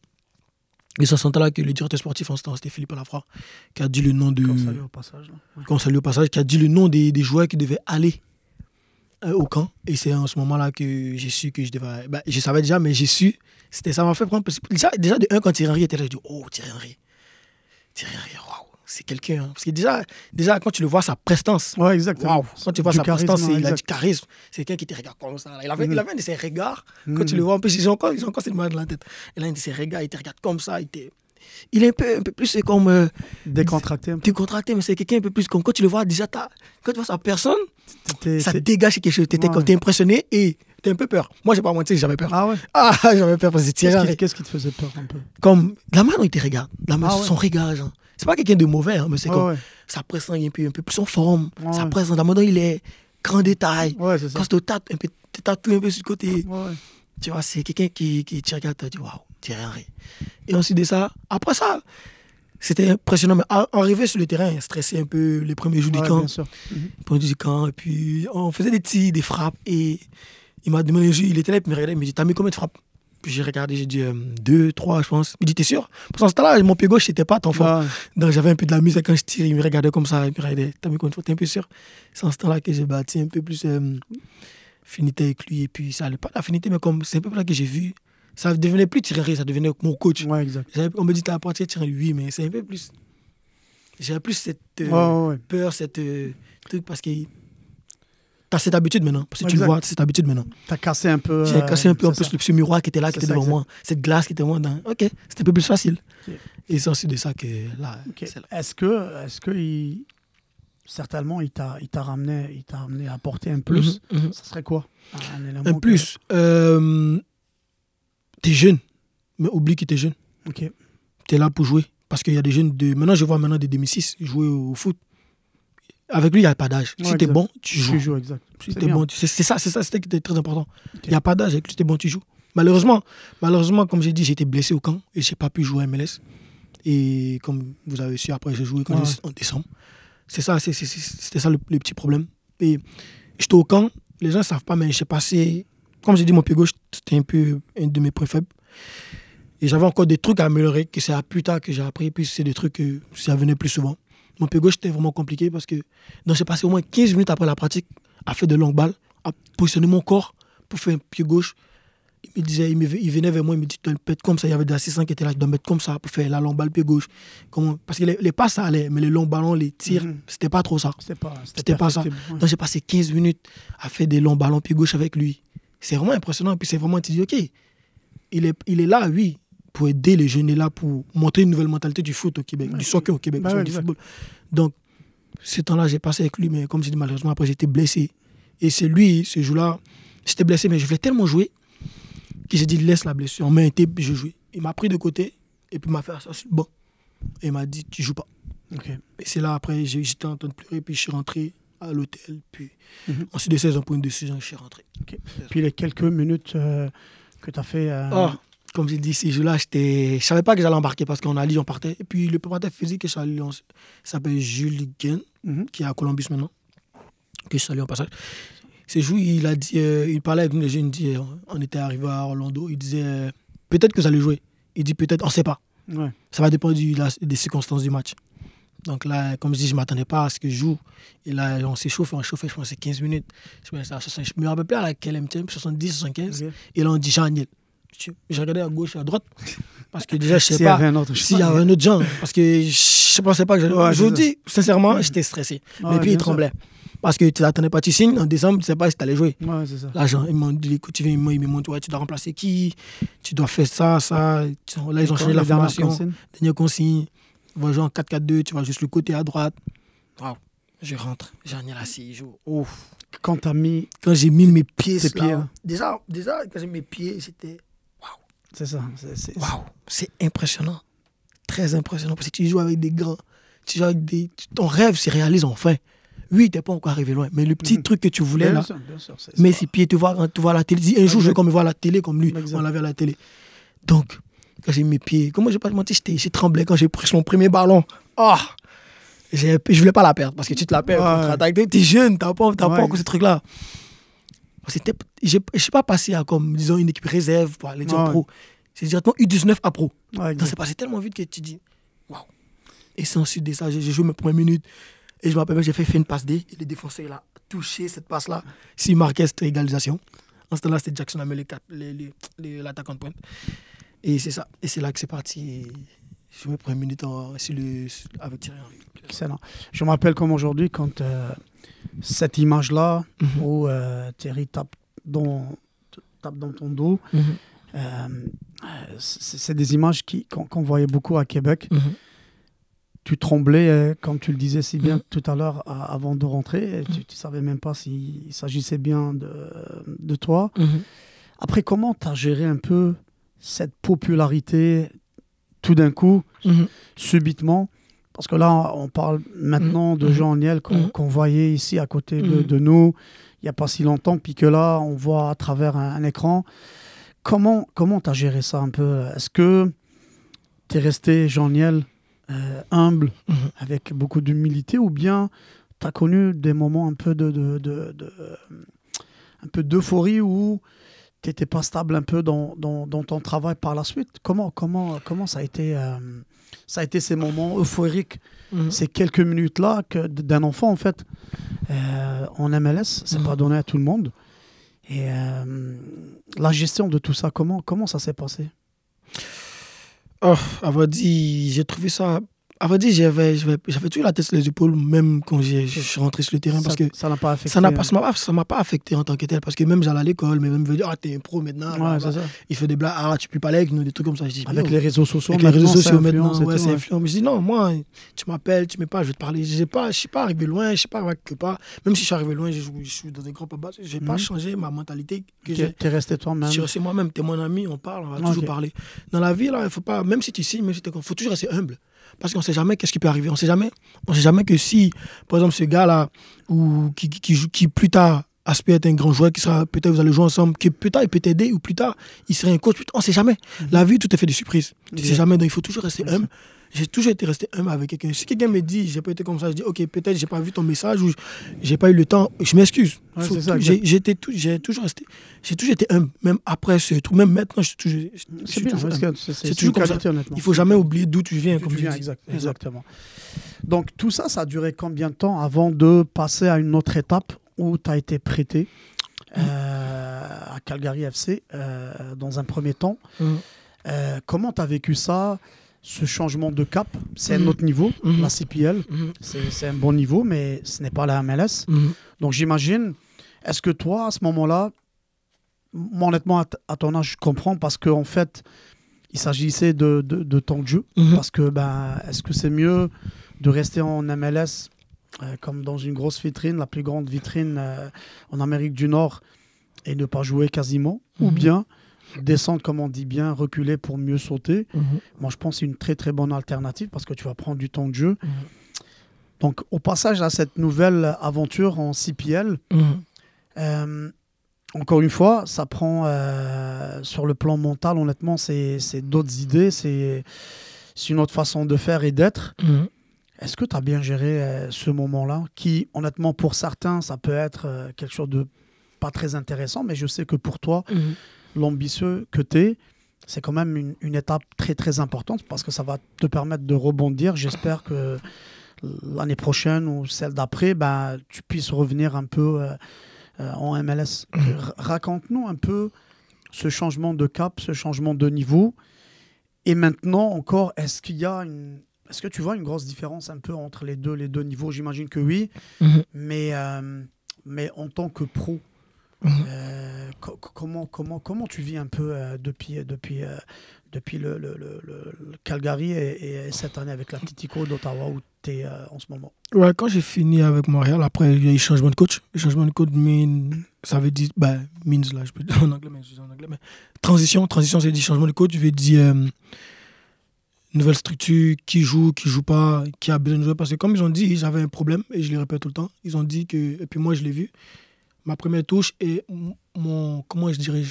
Et ça sentait là que le directeur sportif en ce temps, c'était Philippe Alafra, qui a dit le nom de. Qu'on au passage. au passage, qui a dit le nom des, des joueurs qui devaient aller au camp. Et c'est en ce moment-là que j'ai su que je devais. Bah, je savais déjà, mais j'ai su. C'était ça m'a fait prendre. Déjà, déjà de un, quand Thierry Henry était là, j'ai dit Oh, Thierry Henry. Thierry Henry, waouh, c'est quelqu'un. hein. Parce que déjà, déjà, quand tu le vois, sa prestance, Ouais, exactement. Quand tu vois Du sa prestance, il a du charisme. C'est quelqu'un qui te regarde comme ça. là. Il avait, il avait un de ses regards. Quand tu le vois, en plus, ils ont encore, ils ont encore cette image dans la tête. Il a un de ses regards, il te regarde comme ça. Il, te- il est un peu, un peu plus comme euh, Décontracté un peu. décontracté, mais c'est quelqu'un un peu plus comme quand tu le vois, déjà, quand tu vois sa personne, ça dégage quelque chose. T'étais Ouais. impressionné et t'as un peu peur. Moi, j'ai pas menti, j'avais peur. Ah ouais Ah, j'avais peur parce que Qu'est-ce qui, qu'est-ce qui te faisait peur un peu? Comme la manière dont il te regarde, la manière- Ah ouais. son regard, genre. C'est pas quelqu'un de mauvais, hein, mais c'est comme ouais. sa présence, il est un peu, un peu plus en forme. Ouais. présence, la manière dont il est, grand détail. Ouais, c'est ça. Quand tu te tâtes un peu, tatoues un peu sur le côté, tu vois, c'est quelqu'un qui, qui te regarde, tu dis waouh, Thierry Henry. Et ensuite de ça, après ça, c'était impressionnant. Mais arrivé sur le terrain, stressé un peu les premiers jours Ouais, du camp. bien sûr. Mhm. les premiers jours du camp. Et puis, on faisait des tirs, des frappes. Et il m'a demandé, il était là, il me regardait, il me dit T'as mis combien de frappes? Puis j'ai regardé, j'ai dit euh, deux, trois, je pense. Il me dit T'es sûr? Parce qu'en ce temps-là, mon pied gauche, n'était pas tant fort. Ouais. Donc j'avais un peu de la musique quand je tire, il me regardait comme ça, il me regardait, t'as mis combien de fois, t'es un peu sûr? C'est en ce temps-là que j'ai bâti un peu plus euh, affinité avec lui, et puis ça allait pas d'affinité, mais comme c'est un peu là que j'ai vu, ça devenait plus Thierry, ça devenait mon coach. Ouais, exact. J'avais- On me dit, t'as apporté Thierry, oui, mais c'est un peu plus. J'ai plus cette euh, Ouais, ouais, ouais. peur, cette euh, truc, parce que t'as cette habitude maintenant, parce que tu Exact. vois, t'as cette habitude maintenant. T'as cassé un peu. J'ai cassé un peu en plus le petit miroir qui était là, qui était devant exact. moi, cette glace qui était moi dans. Ok, c'était un peu plus facile. Et c'est ensuite de ça que là. Est-ce que, est-ce que il... certainement il t'a, ramené, il ramené à apporter un plus? Mhm, mhm. Ça serait quoi? Un élément. Un que- plus, euh, t'es jeune, mais oublie que t'es jeune. Ok. T'es là pour jouer. Parce qu'il y a des jeunes de. Maintenant, je vois maintenant des 2006 jouer au foot. Avec lui, il n'y a pas d'âge. Ouais, si t'es bon, tu joues. Tu joues exact. Si t'es bon, tu- c'est ça, c'est ça, c'était très important. Il n'y a pas d'âge. Avec lui, t'es bon, tu joues. Malheureusement, malheureusement, comme j'ai dit, j'étais blessé au camp et j'ai pas pu jouer à MLS. Et comme vous avez su, après, j'ai joué Ouais. en décembre. C'est ça, c'était ça le, le petit problème. Et j'étais au camp, les gens ne savent pas, mais j'ai passé. Comme j'ai dit, mon pied gauche, c'était un peu un de mes points faibles. Et j'avais encore des trucs à améliorer, que c'est à plus tard que j'ai appris. Puis c'est des trucs que ça venait plus souvent. Mon pied gauche, c'était vraiment compliqué parce que j'ai passé au moins 15 minutes après la pratique à faire de longues balles, à positionner mon corps pour faire un pied gauche. Il me disait, il, me- il venait vers moi, il me dit, tu dois le mettre comme ça. Il y avait des assistants qui étaient là, tu dois mettre comme ça pour faire la longue balle pied gauche. Comment Parce que les, les passes, ça allait, mais les longs ballons, les tirs, Mhm. c'était pas trop ça. C'était pas, C'était pas ça. ouais. Donc j'ai passé 15 minutes à faire des longs ballons pied gauche avec lui. C'est vraiment impressionnant. Et puis c'est vraiment, tu dis, OK, il est, il est là, oui, pour aider les jeunes, il est là pour montrer une nouvelle mentalité du foot au Québec, Ouais. du soccer au Québec, Bah du ouais, du exact. football. Donc, ce temps-là, j'ai passé avec lui, mais comme j'ai dit, malheureusement, après, j'étais blessé. Et c'est lui, ce jour-là, j'étais blessé, mais je voulais tellement jouer que j'ai dit, laisse la blessure. On un tape, je jouais. Il m'a pris de côté et puis il m'a fait ça sur le banc. Et il m'a dit, tu joues pas. Ok. Et c'est là, après, j'ai- j'étais en train de pleurer, puis je suis rentré à l'hôtel. Puis Mhm. ensuite de 16 ans, pour une décision, je suis rentré. Puis les quelques minutes euh, que tu as fait. euh, Ah, comme j'ai dit, ces jours-là, je savais pas que j'allais embarquer parce qu'en Ali, on partait. Et puis le préparateur physique que je suis allé, on s- il s'appelle Jules Guin, mhm. qui est à Columbus maintenant, que je salue en passage. Ce jour, il a dit, euh, il parlait avec nous, les jeunes, dit, euh, on était arrivé à Orlando, il disait, peut-être que allez jouer. Il dit, peut-être, on sait pas. Ouais. Ça va dépendre du- la- des circonstances du match. Donc là, comme je dis, je ne m'attendais pas à ce que je joue. Et là, on s'est chauffé, on chauffait, je pense, c'est 15 minutes. Je me, me rappelle plus à laquelle MTM, 70, 75. Ok. Et là, on dit Jean-Niel. Je, je regardais à gauche et à droite. Parce que déjà, je sais S'il y pas avait un autre s'il y avait un autre genre. Parce que je ne pensais pas que j'allais. Je vous dis, sincèrement, j'étais stressé. Ouais, pieds bien ils tremblaient. Parce que tu n'attendais pas, tu signes en décembre, tu ne sais pas si tu allais jouer. Ouais, c'est ça. Là, genre, ils m'ont dit, écoute, tu viens, ils m'ont- ils m'ont dit, ouais, tu dois remplacer qui? Tu dois faire ça, ça. Là, ils ont changé la formation. Dernière consigne, on va jouer en 4-4-2, tu vas juste le côté à droite. Waouh, je rentre, j'en ai assis, je joue. Ouf. Quand tu as mis. Quand j'ai mis mes pieds, là, pieds, là. déjà, déjà, quand j'ai mis mes pieds, c'était C'est ça. c'est- waouh, impressionnant. Très impressionnant parce que tu joues avec des grands, tu joues avec des. Ton rêve se réalise enfin. Oui, t'es pas encore arrivé loin, mais le petit Mhm. truc que tu voulais Bien là, sûr, bien sûr. mais ses pieds, tu vois, tu vois la télé. Dis, Un jour, je vais comme me voir la télé comme lui. Exact. On l'avait à la télé. Donc, quand j'ai mis mes pieds, comment je vais pas te mentir, j'ai tremblé quand j'ai pris mon premier ballon. Ah J'ai- Je voulais pas la perdre parce que tu te la perds. Ouais. contre-attaque. T'es jeune, t'as pas, t'as Ouais. pas encore ce truc-là. C'était- Je suis pas passé à comme, disons, une équipe réserve pour aller dire Ouais. pro. C'est directement U19 à pro. C'est passé tellement vite que tu dis, waouh. Et c'est ensuite de ça, j'ai joué mes premières minutes. Et je me rappelle, j'ai fait, fait une passe D. Et le défenseur, il a touché cette passe-là. S'il marquait, c'était égalisation. En ce temps-là, c'était Jackson les- l'attaquant de pointe. Et c'est ça. Et c'est là que c'est parti. premières minutes en, sur le, avec Thierry Henry. Excellent. Je me rappelle comme aujourd'hui, quand euh, cette image-là, Mhm. où euh, Thierry tape dans, tape dans ton dos, Mhm. euh, euh, c'est des images qu'on voyait beaucoup à Québec. Mhm. Tu tremblais, euh, comme tu le disais si bien tout à l'heure, avant de rentrer. et tu ne savais même pas s'il s'agissait bien de, de toi. Après, comment tu as géré un peu cette popularité tout d'un coup, Mhm. subitement Parce que là, on parle maintenant de Mhm. Jean Niel qu'on Mhm. qu'on voyait ici à côté de, de nous il n'y a pas si longtemps, puis que là, on voit à travers un, un écran. Comment comment tu as géré ça un peu? Est-ce que tu es resté, Jean Niel, euh, humble, avec beaucoup d'humilité, ou bien tu as connu des moments un peu de, de, de- de- un peu d'euphorie où tu n'étais pas stable un peu dans, dans, dans ton travail par la suite Comment, comment, comment ça, a été, euh, ça a été ces moments euphoriques, Mhm. ces quelques minutes-là que d'un enfant, en fait, euh, en MLS C'est Mhm. pas donné à tout le monde. Et euh, la gestion de tout ça, comment, comment ça s'est passé? Oh, à vrai dire, j'ai trouvé ça. À vrai dire, j'avais, j'avais, j'avais toujours la tête sur les épaules, même quand je suis rentré sur le terrain, parce ça, que ça n'a pas affecté. ça n'a pas, ça m'a pas, pas affecté en tant que tel, parce que même j'allais à l'école, mais même me dire, ah, t'es un pro maintenant, Ouais, c'est bah. ça. il fait des blagues, ah, tu peux pas aller avec nous, des trucs comme ça. Je dis, Avec les réseaux sociaux, Avec les réseaux sociaux maintenant, et ouais, c'est ouais. influent. Mais je dis non, moi, tu m'appelles, tu m'es pas, je vais te parler. Je pas, je suis pas arrivé loin, je suis pas quelque part. Même si je suis arrivé loin, je, je suis dans des grands pas j'ai pas Mhm. changé ma mentalité que T'es resté toi-même. Je suis resté moi-même, t'es mon ami, on parle, on va toujours parler. Dans la vie, là, il faut pas, même si tu signes, même si tu faut toujours rester humble. Parce qu'on sait jamais qu'est-ce qui peut arriver. On sait jamais, on sait jamais que si, par exemple, ce gars-là, ou qui, qui, qui joue, qui plus tard aspire être un grand joueur, qui sera, peut-être vous allez jouer ensemble, que plus tard il peut t'aider, ou plus tard il serait un coach, on sait jamais. La vie, tout est fait de surprises. Tu sais jamais, donc il faut toujours rester humble. J'ai toujours été resté humble avec quelqu'un. Si quelqu'un me dit, j'ai pas été comme ça, je dis, ok, peut-être j'ai pas vu ton message ou j'ai pas eu le temps, je m'excuse. Ouais, ça, j'étais tout- j'ai toujours resté, j'ai toujours été humble, même après ce truc, même maintenant, je suis toujours, C'est toujours c'est- toujours comme ça. qualité, honnêtement. Il faut jamais oublier d'où tu viens, comme tu viens, exact- exactement. Donc tout ça, ça a duré combien de temps avant de passer à une autre étape où tu as été prêté euh, à Calgary FC euh, dans un premier temps? Mhm. Euh, Comment tu as vécu ça? Ce changement de cap, c'est un Mhm. autre niveau, Mhm. la CPL, Mhm. c'est un bon niveau, mais ce n'est pas la MLS. Donc j'imagine, est-ce que toi, à ce moment-là, moi honnêtement, à, ton âge, je comprends parce qu'en fait, il s'agissait de, de, de temps de jeu. Parce que, ben, est-ce que c'est mieux de rester en MLS euh, comme dans une grosse vitrine, la plus grande vitrine euh, en Amérique du Nord, et ne pas jouer quasiment? Ou bien descendre, comme on dit bien, reculer pour mieux sauter Mhm. Moi, je pense que c'est une très très bonne alternative parce que tu vas prendre du temps de jeu. Mhm. Donc, au passage à cette nouvelle aventure en CPL, Mhm. euh, encore une fois, ça prend euh, sur le plan mental, honnêtement, c'est d'autres idées, c'est une autre façon de faire et d'être. Est-ce que tu as bien géré euh, ce moment-là Qui, honnêtement, pour certains, ça peut être quelque chose de pas très intéressant, mais je sais que pour toi. L'ambitieux que tu es, c'est quand même une, une étape très très importante parce que ça va te permettre de rebondir. J'espère que l'année prochaine ou celle d'après, ben, tu puisses revenir un peu euh, euh, en MLS. R- Raconte-nous un peu ce changement de cap, ce changement de niveau. Et maintenant encore, est-ce qu'il y a une... Est-ce que tu vois une grosse différence un peu entre les deux, les deux niveaux? J'imagine que oui, Mhm. mais, euh, mais en tant que pro, Mhm. euh, co- co- comment, comment, comment tu vis un peu euh, depuis, depuis, euh, depuis le, le- le- le- le Calgary et, et cette année avec l'Atletico d'Ottawa où tu es en ce moment? Ouais, quand j'ai fini avec Montréal, après, il y a eu changement de coach. Changement de coach, mean, ça veut dire, bah, means, là, je peux dire en anglais, mais je dis en anglais, mais transition, transition, c'est dit changement de coach, je vais dire nouvelle structure, qui joue, qui joue pas, qui a besoin de jouer. Parce que comme ils ont dit, j'avais un problème, et je le répète tout le temps, ils ont dit que, et puis moi, je l'ai vu, ma première touche et mon, comment je dirais,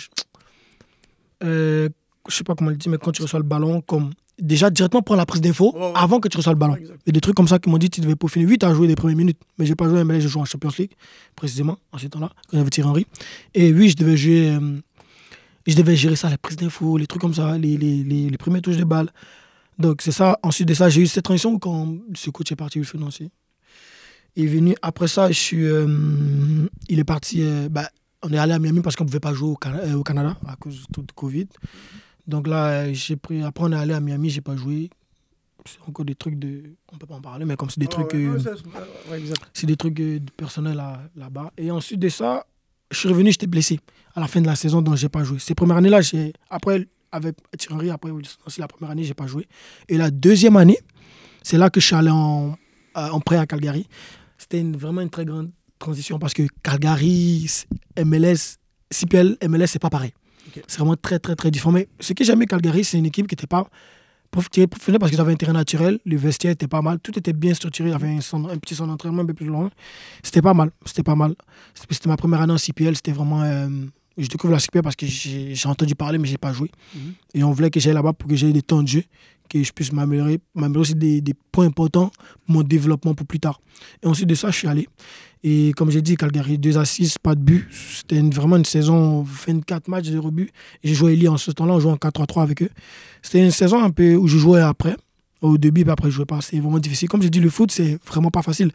euh, je sais pas comment le dire, mais quand tu reçois le ballon, comme, déjà directement prendre la prise d'info ouais. avant que tu reçois le ballon. Exact. Il y a des trucs comme ça qui m'ont dit tu devais peaufiner. Oui, tu as joué les premières minutes, mais j'ai pas joué MLS, j'ai joué en Champions League, précisément, en ce temps-là, quand j'avais tiré Henry. Et oui, je devais jouer. euh, je devais gérer ça, les prises d'infos, les trucs comme ça, les, les, les, les premières touches de balle. Donc, c'est ça. Ensuite de ça, j'ai eu cette transition quand ce coach est parti. Il est venu. Après ça, je suis, euh, il est parti. euh, bah, on est allé à Miami parce qu'on ne pouvait pas jouer au, euh, au Canada à cause de tout le Covid. Donc là, j'ai pris. Après, on est allé à Miami, j'ai pas joué. c'est encore des trucs de. On peut pas en parler, mais comme c'est des trucs. ouais, ouais, c'est- ouais, exact. c'est des trucs personnels là- là-bas. et ensuite de ça, je suis revenu, j'étais blessé à la fin de la saison, donc j'ai pas joué. Ces premières années-là, j'ai après avec Thierry après aussi la première année, j'ai pas joué. Et la deuxième année, c'est là que je suis allé en, en prêt à Calgary. C'était une- vraiment une très grande transition parce que Calgary, MLS, CPL, MLS, c'est pas pareil. C'est vraiment très, très, très différent. Mais ce que j'aimais Calgary, c'est une équipe qui était pas professionnelle parce qu'ils avaient un terrain naturel, le vestiaire était pas mal, tout était bien structuré, il y avait un, petit centre d'entraînement un peu plus loin. C'était pas mal, c'était pas mal. C'était ma première année en CPL, c'était vraiment. euh, je découvre la CPL parce que j'ai j'ai entendu parler, mais j'ai pas joué. Mhm. Et on voulait que j'aille là-bas pour que j'aie des temps de jeu, que je puisse m'améliorer, m'améliorer aussi des, des points importants pour mon développement pour plus tard. Et ensuite de ça, je suis allé. Et comme j'ai dit, Calgary, 2 à 6, pas de but. C'était une- vraiment une saison 24 matchs, 0 but. Et j'ai joué Eli en ce temps-là, on jouait en 4-3-3 avec eux. C'était une saison un peu où je jouais après, au début, puis après je jouais pas. C'est vraiment difficile. Comme j'ai dit, le foot, c'est vraiment pas facile.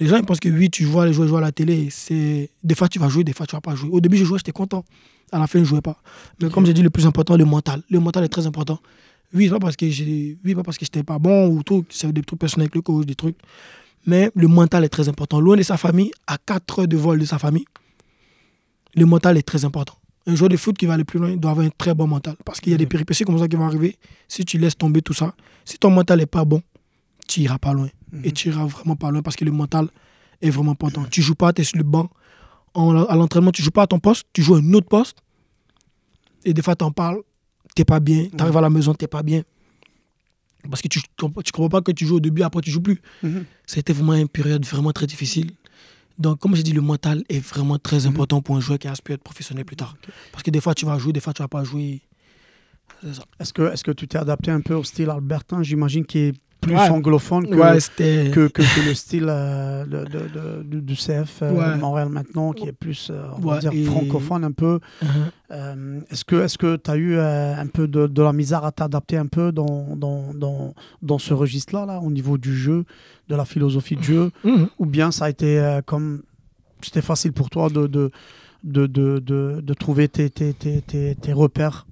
Les gens ils pensent que oui, tu vois les joueurs jouer à la télé. C'est Des fois, tu vas jouer, des fois, tu vas pas jouer. Au début, je jouais, j'étais content. À la fin, je jouais pas. Mais comme j'ai dit, le plus important, le mental. Le mental est très important. Oui, pas parce que j'ai, oui, pas parce que j'étais pas bon ou tout, c'est des trucs personnels avec le coach, des trucs. Mais le mental est très important. Loin de sa famille, à 4 heures de vol de sa famille, le mental est très important. Un joueur de foot qui va aller plus loin doit avoir un très bon mental. Parce qu'il y a des Ok. péripéties comme ça qui vont arriver. Si tu laisses tomber tout ça, si ton mental n'est pas bon, tu iras pas loin. Et tu iras vraiment pas loin parce que le mental est vraiment important. Tu joues pas, tu es sur le banc. En- à l'entraînement, tu joues pas à ton poste, tu joues à un autre poste. Et des fois, tu en parles, tu pas bien. Tu arrives à la maison, tu pas bien. Parce que tu ne comprends pas que tu joues au début, après tu joues plus. C'était vraiment une période vraiment très difficile. Donc, comme j'ai dit, le mental est vraiment très important pour un joueur qui aspire à être professionnel plus tard. Parce que des fois, tu vas jouer, des fois, tu vas pas jouer. Est-ce que, est que tu t'es adapté un peu au style albertain, j'imagine, qui est plus Ouais. anglophone que, Ouais, que, que- que le style euh, de- de- de- du- CF euh, Ouais. Montréal maintenant, qui est plus, euh, on va dire, et- francophone un peu. Mhm. Euh, est-ce que tu as eu un peu de, la misère à t'adapter un peu dans, dans, dans, dans ce registre-là, là, au niveau du jeu, de la philosophie de jeu? Mhm. Ou bien ça a été comme. C'était facile pour toi de, de, de, de, de- de trouver tes, tes, tes, tes, repères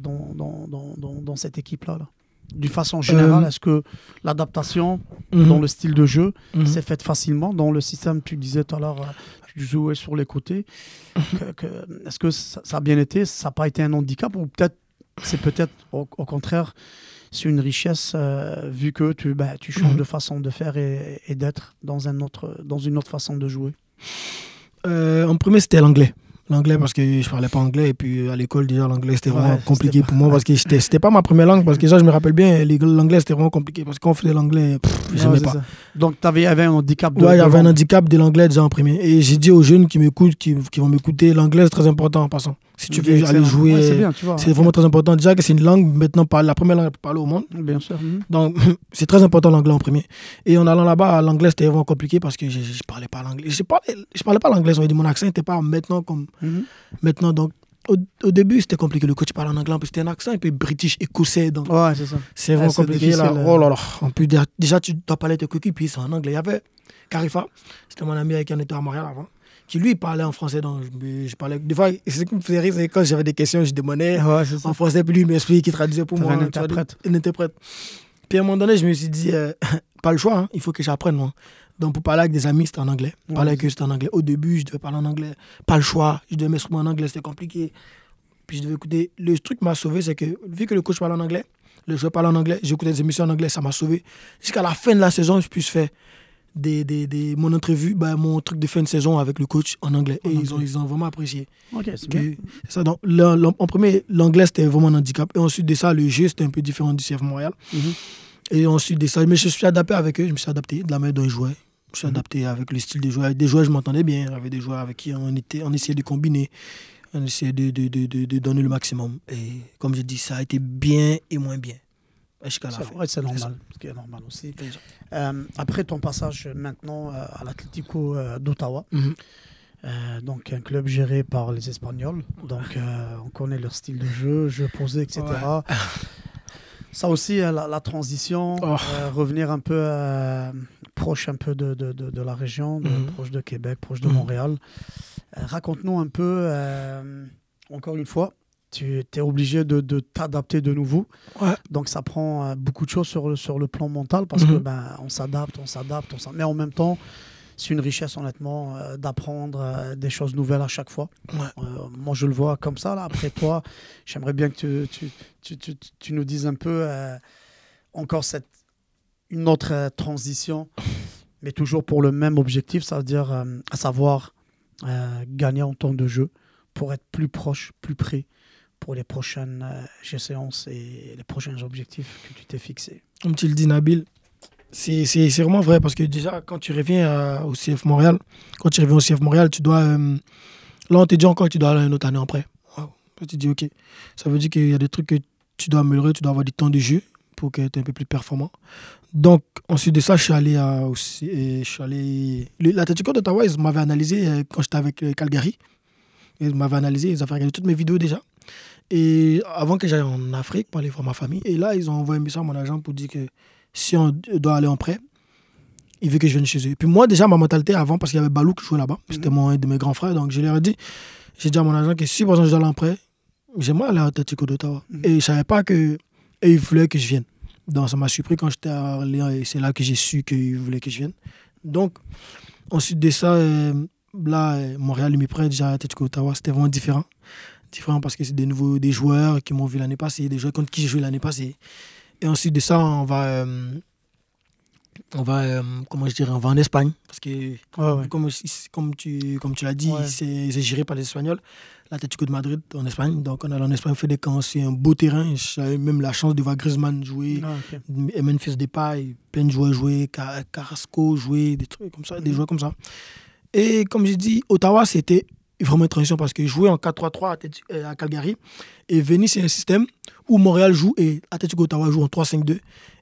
dans, dans, dans, dans, cette équipe-là là? D'une façon générale, Euh, est-ce que l'adaptation Mhm. dans le style de jeu Mhm. s'est faite facilement dans le système Tu disais tout à l'heure, euh, tu jouais sur les côtés. Est-ce que ça, ça a bien été? Ça n'a pas été un handicap Ou peut-être c'est peut-être au, au contraire c'est une richesse euh, vu que tu, bah, tu changes Mhm. de façon de faire et, et d'être dans, un autre, dans une autre façon de jouer? Euh, en premier, c'était l'anglais. L'anglais parce que je parlais pas anglais et puis euh, à l'école déjà l'anglais c'était vraiment compliqué pour moi parce que c'était pas ma première langue parce que ça je me rappelle bien l'anglais c'était vraiment compliqué parce que quand on faisait l'anglais j'aimais pas. ça. Donc tu avais, un handicap de Ouais, il y avait un handicap de l'anglais déjà en premier. Et j'ai dit aux jeunes qui m'écoutent, qui, qui vont m'écouter, l'anglais c'est très important en passant. Si tu veux aller jouer, Ouais, c'est bien, tu vois. c'est vraiment très important. Déjà que c'est une langue maintenant la première langue parlée au monde. Bien sûr. mhm. Donc c'est très important l'anglais en premier. Et en allant là-bas, l'anglais c'était vraiment compliqué parce que je, je parlais pas l'anglais. Je parlais, je parlais pas l'anglais, on dit mon accent n'était pas maintenant comme Mhm. maintenant. Donc au, au début c'était compliqué. Le coach parlait en anglais, en plus c'était un accent un peu british, écossais. Donc Ouais, c'est ça. c'est vraiment Ouais, c'est compliqué là. euh. Oh là là. En plus, déjà- tu dois parler de tes coéquipiers, c'est en anglais. Il y avait Carifa, c'était mon ami avec qui on était à Montréal avant, qui lui parlait en français. Donc, je, je parlais. Des fois, c'est ce qui me faisait rire, c'est quand j'avais des questions, je demandais Ouais, en français, puis lui, il m'explique, il traduisait pour moi. un interprète. Un interprète. Puis à un moment donné, je me suis dit, euh, pas le choix, hein, il faut que j'apprenne, moi. Donc, pour parler avec des amis, c'était en anglais. Ouais, parler avec eux, c'était en anglais. Au début, je devais parler en anglais. Pas le choix. Je devais m'exprimer en anglais, c'était compliqué. Puis je devais écouter. Le truc qui m'a sauvé, c'est que vu que le coach parle en anglais, le joueur parle en anglais, j'écoutais des émissions en anglais, ça m'a sauvé. Jusqu'à la fin de la saison, je puisse faire des, des, des- mon entrevue, ben, mon truc de fin de saison avec le coach en anglais. Et ils ont, ils ont vraiment apprécié. Ok, c'est bien. ça, donc, le- le- en premier, l'anglais, c'était vraiment un handicap. Et ensuite de ça, le jeu, c'était un peu différent du CF Montréal. Mhm. Et ensuite de ça, mais je suis adapté avec eux, je me suis adapté de la manière dont ils jouaient. Je suis Mhm. adapté avec le style des joueurs. Avec des joueurs, je m'entendais bien. Avec des joueurs avec qui on, était, on essayait de combiner. On essayait de, de, de, de, de donner le maximum. Et comme je dis, ça a été bien et moins bien. Ouais, c'est normal, ce qui est normal aussi. Euh, après ton passage maintenant euh, à l'Atlético euh, d'Ottawa, Mhm. euh, donc un club géré par les Espagnols, donc euh, on connaît leur style de jeu, jeu posé, etc. Ouais. Ça aussi, la, la transition, Oh. revenir un peu proche un peu de, de, de, de la région, Mhm. proche de Québec, proche de Mhm. Montréal. Raconte-nous un peu, encore une fois, tu es obligé de, de t'adapter de nouveau. Ouais. Donc ça prend euh, beaucoup de choses sur, le- sur le plan mental parce que Mhm. ben, on s'adapte, on s'adapte, on s'adapte. Mais en même temps, c'est une richesse honnêtement euh, d'apprendre euh, des choses nouvelles à chaque fois. Ouais. Euh, moi je le vois comme ça. Là. Après toi, j'aimerais bien que tu, tu, tu, tu, nous dises un peu encore cette, une autre transition, mais toujours pour le même objectif, ça veut dire à savoir gagner en temps de jeu pour être plus proche, plus près pour les prochaines euh, séances et les prochains objectifs que tu t'es fixés. Comme tu le dis, Nabil, c'est vraiment vrai parce que déjà, quand tu reviens à- au CF Montréal, quand tu reviens au CF Montréal, tu dois. euh, là, on te dit encore que tu dois aller une autre année après. Wow. Tu dis, OK. Ça veut dire qu'il y a des trucs que tu dois améliorer, tu dois avoir du temps de jeu pour que tu es un peu plus performant. Donc, ensuite de ça, je suis allé à. Aussi, je suis allé. d'Ottawa, ils m'avaient analysé euh, quand j'étais avec euh, Calgary. Ils m'avaient analysé, ils avaient regardé toutes mes vidéos déjà. Et avant que j'aille en Afrique pour aller voir ma famille, et là, ils ont envoyé un message à mon agent pour dire que si on doit aller en prêt, il veut que je vienne chez eux. Et puis moi, déjà, ma mentalité avant, parce qu'il y avait Balou qui jouait là-bas, c'était mon, un de mes grands frères, donc je leur ai dit, j'ai dit à mon agent que si par exemple je dois aller en prêt, j'aimerais aller à Atletico d'Ottawa. Mhm. Et je savais pas que et ils voulaient que je vienne. Donc ça m'a surpris quand j'étais à Orléans et c'est là que j'ai su qu'ils voulaient que je vienne. Donc, ensuite de ça, euh, là, euh, Montréal, il me prête déjà à Atletico d'Ottawa, c'était vraiment différent. Différent parce que c'est des nouveaux des joueurs qui m'ont vu l'année passée, des joueurs contre qui j'ai joué l'année passée. Et ensuite de ça, on va, euh, on va, euh, comment je dirais, on va en Espagne parce que Ouais, ouais. comme, comme tu, comme tu l'as dit, Ouais. c'est géré par les Espagnols. L'Atlético de Madrid en Espagne. Donc on allait en Espagne, on fait des camps, c'est un beau terrain. J'avais même la chance de voir Griezmann jouer, Ah, ok. et Memphis Depay, plein de joueurs jouer, Ca- Carrasco jouer, des trucs comme ça, des Mhm. joueurs comme ça. Et comme j'ai dit, Ottawa, c'était vraiment une transition parce que jouer en 4-3-3 à Atleti- euh, à Calgary et venir c'est un système où Montréal joue et Atletico Ottawa joue en 3-5-2.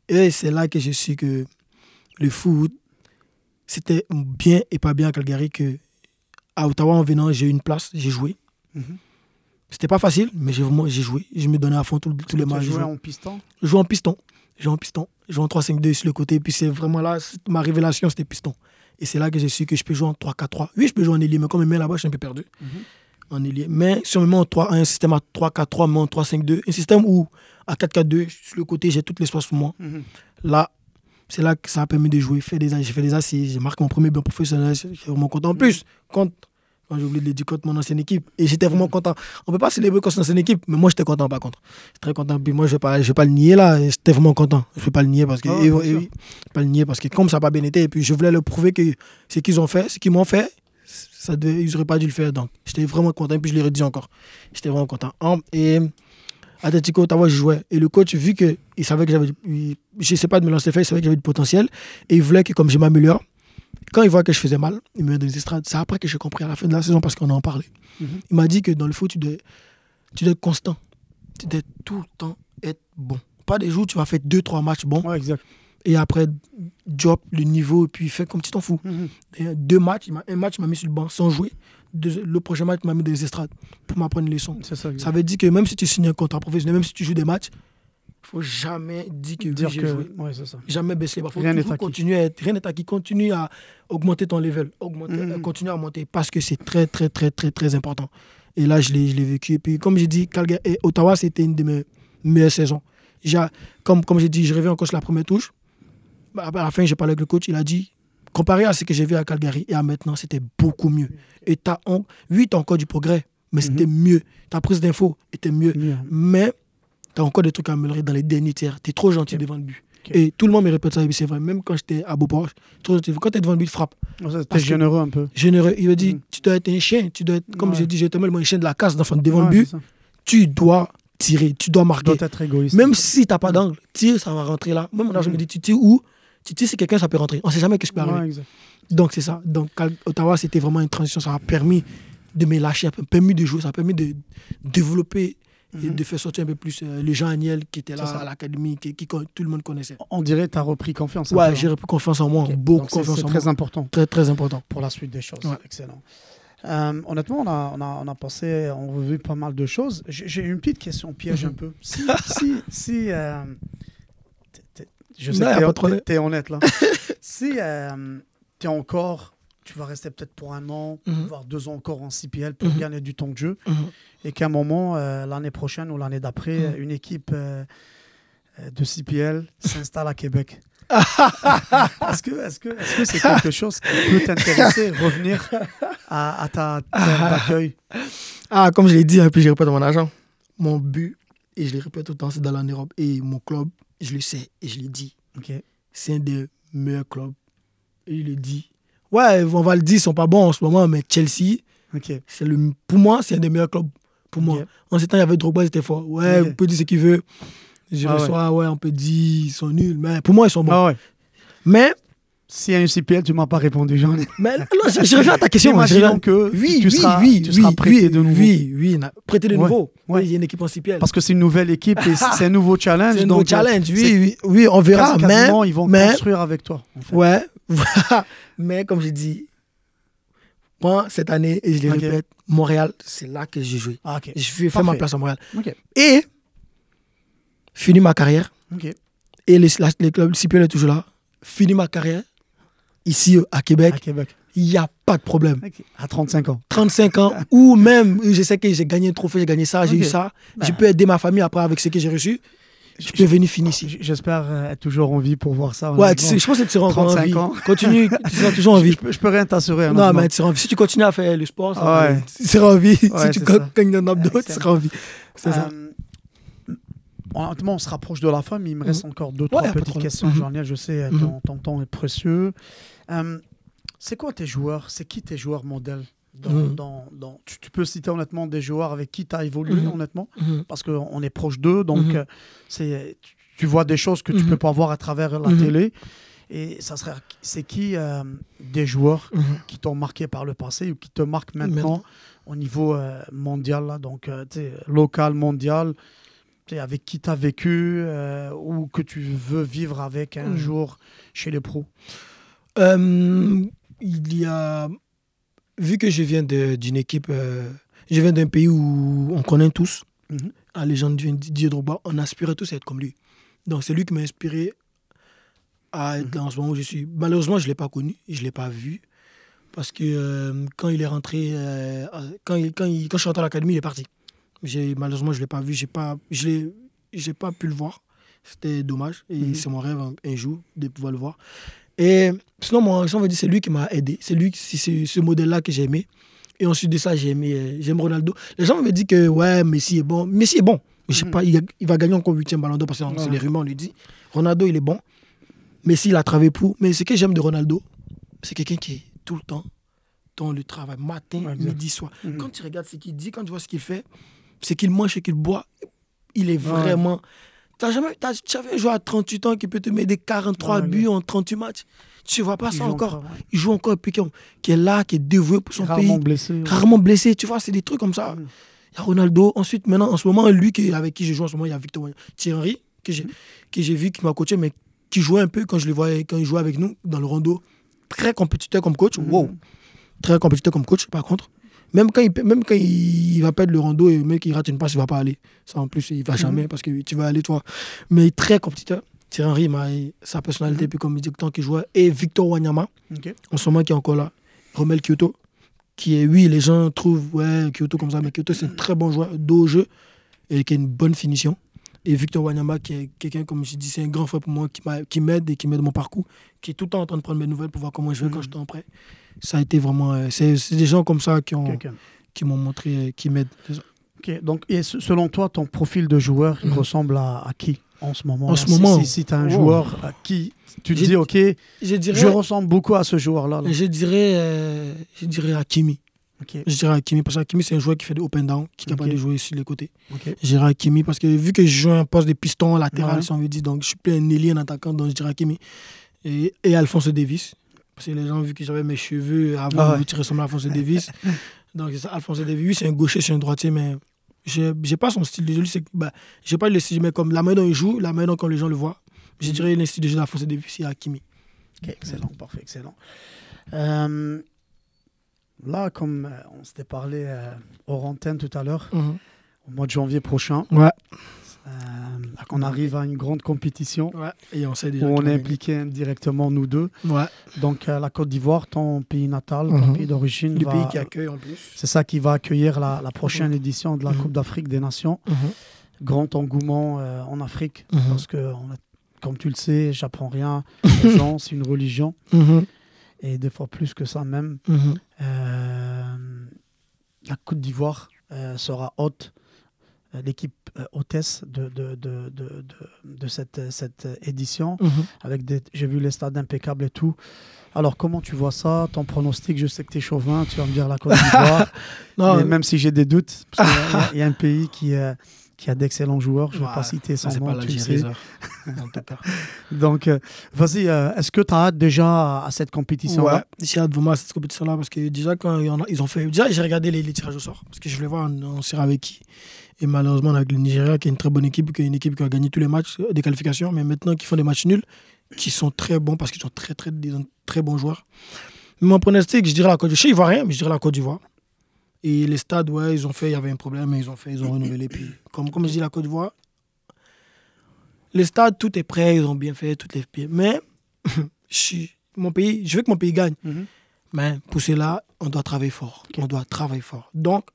Et c'est là que je suis que le foot, c'était bien et pas bien à Calgary que à Ottawa en venant, j'ai eu une place, j'ai joué. Mhm. C'était pas facile, mais j'ai vraiment j'ai joué. Je me donnais à fond tous les Tu matchs. joué joué. en piston? Je joue en piston. Je en piston. Je en 3-5-2 sur le côté. Puis c'est vraiment là, ma révélation, c'était piston. Et c'est là que j'ai su que je peux jouer en 3-4-3. Oui, je peux jouer en ailier, mais comme il met là-bas, je suis un peu perdu Mhm. en ailier. Mais si on me met en 3, un système à 3-4-3, mais en 3-5-2, un système où à 4-4-2, sur le côté, j'ai tout l'espace pour moi. Mhm. Là, c'est là que ça a permis de jouer. Fait des, j'ai fait des assises, j'ai marqué mon premier but professionnel. Je suis vraiment content. En plus, contre, quand j'ai oublié de le dire, contre mon ancienne équipe. Et j'étais vraiment content. On ne peut pas célébrer contre son ancienne équipe, mais moi, j'étais content par contre. J'étais très content. Puis moi, je ne vais, pas- je vais pas le nier là. J'étais vraiment content. Je ne vais pas le nier parce que. Ah, et- bien et sûr. oui, pas le nier parce que comme ça n'a pas bien été, et puis je voulais leur prouver que ce qu'ils ont fait, ce qu'ils m'ont fait, ça devait- ils n'auraient pas dû le faire. Donc, j'étais vraiment content. Et puis je leur ai dit encore. J'étais vraiment content. En- Et. Atletico Ottawa, je jouais. Et le coach, vu qu'il savait que j'avais. Je sais pas de me lancer fait, il savait que j'avais du potentiel. Et il voulait que, comme je m'améliore, quand il voit que je faisais mal, il me met dans les estrades. C'est après que j'ai compris à la fin de la saison parce qu'on en parlait. Mhm. Il m'a dit que dans le foot, tu dois, tu dois être constant. Tu dois tout le temps être bon. Pas des jours où tu vas faire deux, trois matchs bons. Ouais, exact. Et après, job, le niveau, et puis fais comme tu t'en fous. Mhm. Deux matchs, un match, il m'a mis sur le banc sans jouer. Deux- le prochain match, il m'a mis dans les estrades pour m'apprendre une leçon. Ça. Ça veut dire que même si tu signes un contrat professionnel, même si tu joues des matchs, faut jamais dire que oui, dire j'ai que. joué. Ouais, c'est ça. Jamais baisser bras. faut Rien n'est acquis. à être, rien n'est acquis. Continue à augmenter ton level, augmenter, Mhm. euh, continue à monter parce que c'est très, très, très, très, très important. Et là, je l'ai, vécu. Et puis, comme j'ai dit, Calgary, et Ottawa, c'était une de mes meilleures saisons. Comme, comme j'ai dit, je reviens encore sur la première touche. Bah, À la fin, j'ai parlé avec le coach. Il a dit, comparé à ce que j'ai vu à Calgary et à maintenant, c'était beaucoup mieux. Et en- oui, tu as encore du progrès, mais c'était mieux. Ta prise d'infos était mieux. Mieux. Mais tu as encore des trucs à améliorer dans les derniers tiers. Tu es trop gentil devant le but. Et tout le monde me répète ça, et c'est vrai. Même quand j'étais à Beauport. Quand tu es devant le but, frappe. Ça, T'es généreux un peu. Généreux. Il me dit, Mhm. tu dois être un chien. Tu dois être, comme Ouais. j'ai dit, j'ai tellement un chien de la casse d'enfant devant Ouais, le but. ça. Tu dois tirer, tu dois Tu marquer. dois être égoïste. Même si tu n'as pas d'angle, tire, ça va rentrer là. Même moi, je me Mhm. dis, tu tires où? Tu tires, si quelqu'un, ça peut rentrer. On sait jamais ce qui peut arriver. Exact. Donc, c'est ça. Donc, Ottawa, c'était vraiment une transition. Ça a permis de me lâcher, peu, permis de jouer, ça a permis de développer et de faire sortir un peu plus euh, les gens Agnel qui étaient C'est là à l'académie, qui, qui- tout le monde connaissait. On dirait que tu as repris confiance. Ouais, j'ai hein. repris confiance en moi, beaucoup Donc, c'est- confiance C'est en très moi. important Très, très important. pour la suite des choses. Ouais. Excellent. Euh, honnêtement, on a, on, a, on a passé en revue pas mal de choses. J'ai une petite question piège Mhm. un peu. Si, si, si euh, je sais Non, a que problème. t'es- t'es honnête là. si tu es encore tu vas rester peut-être pour un an, Mhm. voire deux ans encore en CPL pour Mhm. gagner du temps de jeu. Mhm. Et qu'à un moment, euh, l'année prochaine ou l'année d'après, une équipe euh, euh, de CPL s'installe à Québec. est-ce que est-ce que est-ce que c'est quelque chose qui peut t'intéresser, revenir à, à ta terre d'accueil? Ah, comme je l'ai dit, et puis je répète à mon agent, mon but, et je le répète tout le temps, c'est d'aller en Europe. Et mon club, je le sais, et je l'ai dit, c'est un des meilleurs clubs. Et il le dit. Ouais, on va le dire, ils sont pas bons en ce moment, mais Chelsea, c'est le, pour moi, c'est un des meilleurs clubs. Pour moi. En ce temps, il y avait Drogba, c'était fort. Ouais, on peut dire ce qu'il veut. Je Ah ouais. reçois, ouais. on peut dire, ils sont nuls. Mais pour moi, ils sont bons. Ah ouais. Mais, S'il y a une CPL, tu m'as pas répondu, j'en ai. mais non, je, je reviens à ta question. je Imaginons que oui, tu oui, seras, oui, tu seras prêté de nouveau. Oui, oui, prêté de nouveau. ouais. Il y a une équipe en CPL. Parce que c'est une nouvelle équipe et c'est un nouveau challenge. C'est un nouveau donc, challenge, oui, oui, oui, on verra. Mais, ils vont mais- construire avec toi. en fait. ouais, mais comme je dis, moi, cette année, et je le répète, Montréal, c'est là que j'ai joué. Ah, ok. Je vais faire ma place à Montréal. Ok. Et, fini ma carrière, et les, la- les clubs CPL est toujours là, fini ma carrière, ici à À Québec, il n'y a pas de problème. Ok. À 35 ans. 35 ans, ou même, je sais que j'ai gagné un trophée, j'ai gagné ça, j'ai eu ça, je Bah. peux aider ma famille après avec ce que j'ai reçu, je peux venir finir ici. J'espère euh, être toujours en vie pour voir ça. Ouais, tu honnêtement. sais, je pense que tu seras encore en 35 vie. ans. Continue, tu seras toujours en vie. Je peux, je peux rien t'assurer. Non, mais tu seras en vie. Si tu continues à faire le sport, ça Ouais. tu seras en vie. Ouais, si tu gagnes un abdos, tu seras en vie. C'est ça. Euh, Honnêtement, on se rapproche de la fin, mais il me reste encore deux, trois petites questions. Mhm. J'en ai, je sais, euh, Mhm. ton, ton temps est précieux. Euh, c'est quoi tes joueurs? C'est qui tes joueurs modèles dans, Mhm. dans- dans- tu, tu peux citer honnêtement des joueurs avec qui tu as évolué, Mhm. honnêtement, Mhm. parce qu'on est proche d'eux, donc euh, c'est, tu, vois des choses que tu peux pas voir à travers la télé. Et ça serait, c'est qui euh, des joueurs qui t'ont marqué par le passé ou qui te marquent maintenant Maintenant. au niveau euh, mondial, là, donc euh, local, mondial, avec qui tu as vécu ou que tu veux vivre avec un jour chez les pros? Euh, il y a. Vu que je viens de- d'une équipe. euh, je viens d'un pays où on connaît tous. Mhm. La légende de Didier Drogba, on aspirait tous à être comme lui. Donc c'est lui qui m'a inspiré à être là en ce moment où je suis. Malheureusement, je ne l'ai pas connu, je ne l'ai pas vu. Parce que euh, quand il est rentré, euh, quand, il- quand, il- quand je suis rentré à l'académie, il est parti. Malheureusement, je ne l'ai pas vu, pas, je j'ai pas pu le voir. C'était dommage. Et Mhm. c'est mon rêve un, un jour de pouvoir le voir. Et sinon, moi, on va dire, c'est lui qui m'a aidé. C'est lui, c'est ce modèle-là que j'ai aimé. Et ensuite de ça, j'ai aimé, euh, j'aime Ronaldo. Les gens me disent que ouais, Messi est bon. Messi est bon. Mais je sais Mhm. pas, il, il va gagner encore 8 ballon d'or parce que c'est les rumeurs, on lui dit. Ronaldo, il est bon. Messi, il a travaillé pour. Mais ce que j'aime de Ronaldo, c'est quelqu'un qui est tout le temps dans le travail, matin, Ouais, midi, soir. Mhm. Quand tu regardes ce qu'il dit, quand tu vois ce qu'il fait, ce qu'il mange, ce qu'il boit, il est Ouais. vraiment. T'as jamais, vu un joueur à 38 ans qui peut te mettre des 43 Ouais, buts en 38 matchs? Tu vois pas Il ça encore. encore, ouais. Il joue encore, puis qui, qui est là, qui est dévoué pour son Rarement pays, blessé. ouais. rarement blessé. Tu vois, c'est des trucs comme ça. Mhm. Il y a Ronaldo. Ensuite, maintenant, en ce moment, lui qui, avec qui je joue en ce moment, il y a Victor. Thierry Henry, que j'ai, vu, qui m'a coaché, mais qui jouait un peu quand je le voyais, quand il jouait avec nous dans le rondo. Très compétiteur comme coach. Mhm. Wow. Très compétiteur comme coach, par contre. Même quand il, même quand il, il va perdre le rando et même qu'il rate une passe, il va pas aller. Ça, en plus, il va jamais parce que tu vas aller, toi. Mais très compétiteur. Thierry Henry, m'a- sa personnalité, puis comme il dit tant qu'il jouait. Et Victor Wanyama, en ce moment qui est encore là. Romel Kyoto, qui est, oui, les gens trouvent, ouais, Kyoto comme ça, mais Kyoto, c'est un très bon joueur d'eau au jeu et qui a une bonne finition. Et Victor Wanyama, qui est quelqu'un, comme je dis, c'est un grand frère pour moi, qui m'aide et qui m'aide mon parcours, qui est tout le temps en train de prendre mes nouvelles pour voir comment je vais quand Mhm. je suis en prêt. Ça a été vraiment. euh, c'est des gens comme ça qui ont- qui m'ont montré, euh, qui m'aident. C'est ça. Ok, donc et selon toi, ton profil de joueur, il Mhm. ressemble à, à qui en ce moment? En là ce Si- moment, Si, tu as un oh. joueur à qui tu te dis, ok, Je dirais, je ressemble beaucoup à ce joueur-là. là. je dirais, euh, je dirais Hakimi. Ok, Je dirais Hakimi parce que Hakimi, c'est un joueur qui fait des up and down, qui est capable de jouer sur les côtés. Je dirais Hakimi parce que vu que je joue un poste de piston latéral, Ouais. si on veut dire, donc je suis plus un ailier, un attaquant, donc je dirais Hakimi. Et, et Alphonse Davis. Parce que les gens, vu que j'avais mes cheveux avant, Ah ouais. tu ressembles à Alphonse Davis. donc c'est ça, Alphonse Davis. Oui, c'est un gaucher, c'est un droitier, mais je n'ai pas son style de jeu. C'est, bah, j'ai pas le style, mais comme la main dont il joue, la main dont quand les gens le voient, je dirais le style de jeu d'Alphonse Davis, c'est Hakimi. Ok, excellent, parfait, excellent. Euh, là, comme euh, on s'était parlé euh, hors antenne tout à l'heure, au mois de janvier prochain, Ouais. Euh, on arrive à une grande compétition Ouais, et on sait où on est impliqué indirectement, nous deux. Ouais, Donc, euh, la Côte d'Ivoire, ton pays natal, ton Mhm. pays d'origine, le va- pays qui accueille en plus. c'est ça qui va accueillir la, la prochaine édition de la Mhm. Coupe d'Afrique des Nations. Mhm. Grand engouement euh, en Afrique, Mhm. parce que, on a- comme tu le sais, j'apprends rien aux gens, c'est une religion, Mhm. et des fois plus que ça même. Mhm. Euh, la Côte d'Ivoire euh, sera haute, euh, l'équipe euh, hôtesse de, de, de, de, de- cette, cette édition. Mhm. Avec des, j'ai vu les stades impeccables et tout. Alors, comment tu vois ça Ton pronostic, je sais que tu es chauvin, tu vas me dire la Côte d'Ivoire. Mais même si j'ai des doutes, parce qu'il y a- y, un pays qui, euh, qui a d'excellents joueurs, je ne vais Ouais, pas citer son nom, pas tu sais. Donc, euh, vas-y, euh, est-ce que tu as hâte déjà à cette compétition-là? Ouais, j'ai hâte vraiment à cette compétition-là parce que déjà, quand ils ont fait. Déjà, j'ai regardé les, les tirages au sort parce que je voulais voir on, on sera avec qui. Et malheureusement, avec le Nigeria, qui est une très bonne équipe, qui est une équipe qui a gagné tous les matchs euh, des qualifications, mais maintenant qui font des matchs nuls, qui sont très bons parce qu'ils sont très, très, très bons joueurs. Mon pronostic, je dirais la Côte d'Ivoire. Je sais ivoirien, mais je dirais la Côte d'Ivoire. Et les stades, ouais, ils ont fait, il y avait un problème, mais ils ont fait, ils ont renouvelé. Puis, comme, comme je dis, la Côte d'Ivoire, les stades, tout est prêt, ils ont bien fait, toutes les pieds. Mais, je mon pays, je veux que mon pays gagne. Mhm. Mais pour cela, on doit travailler fort. On doit travailler fort. Donc,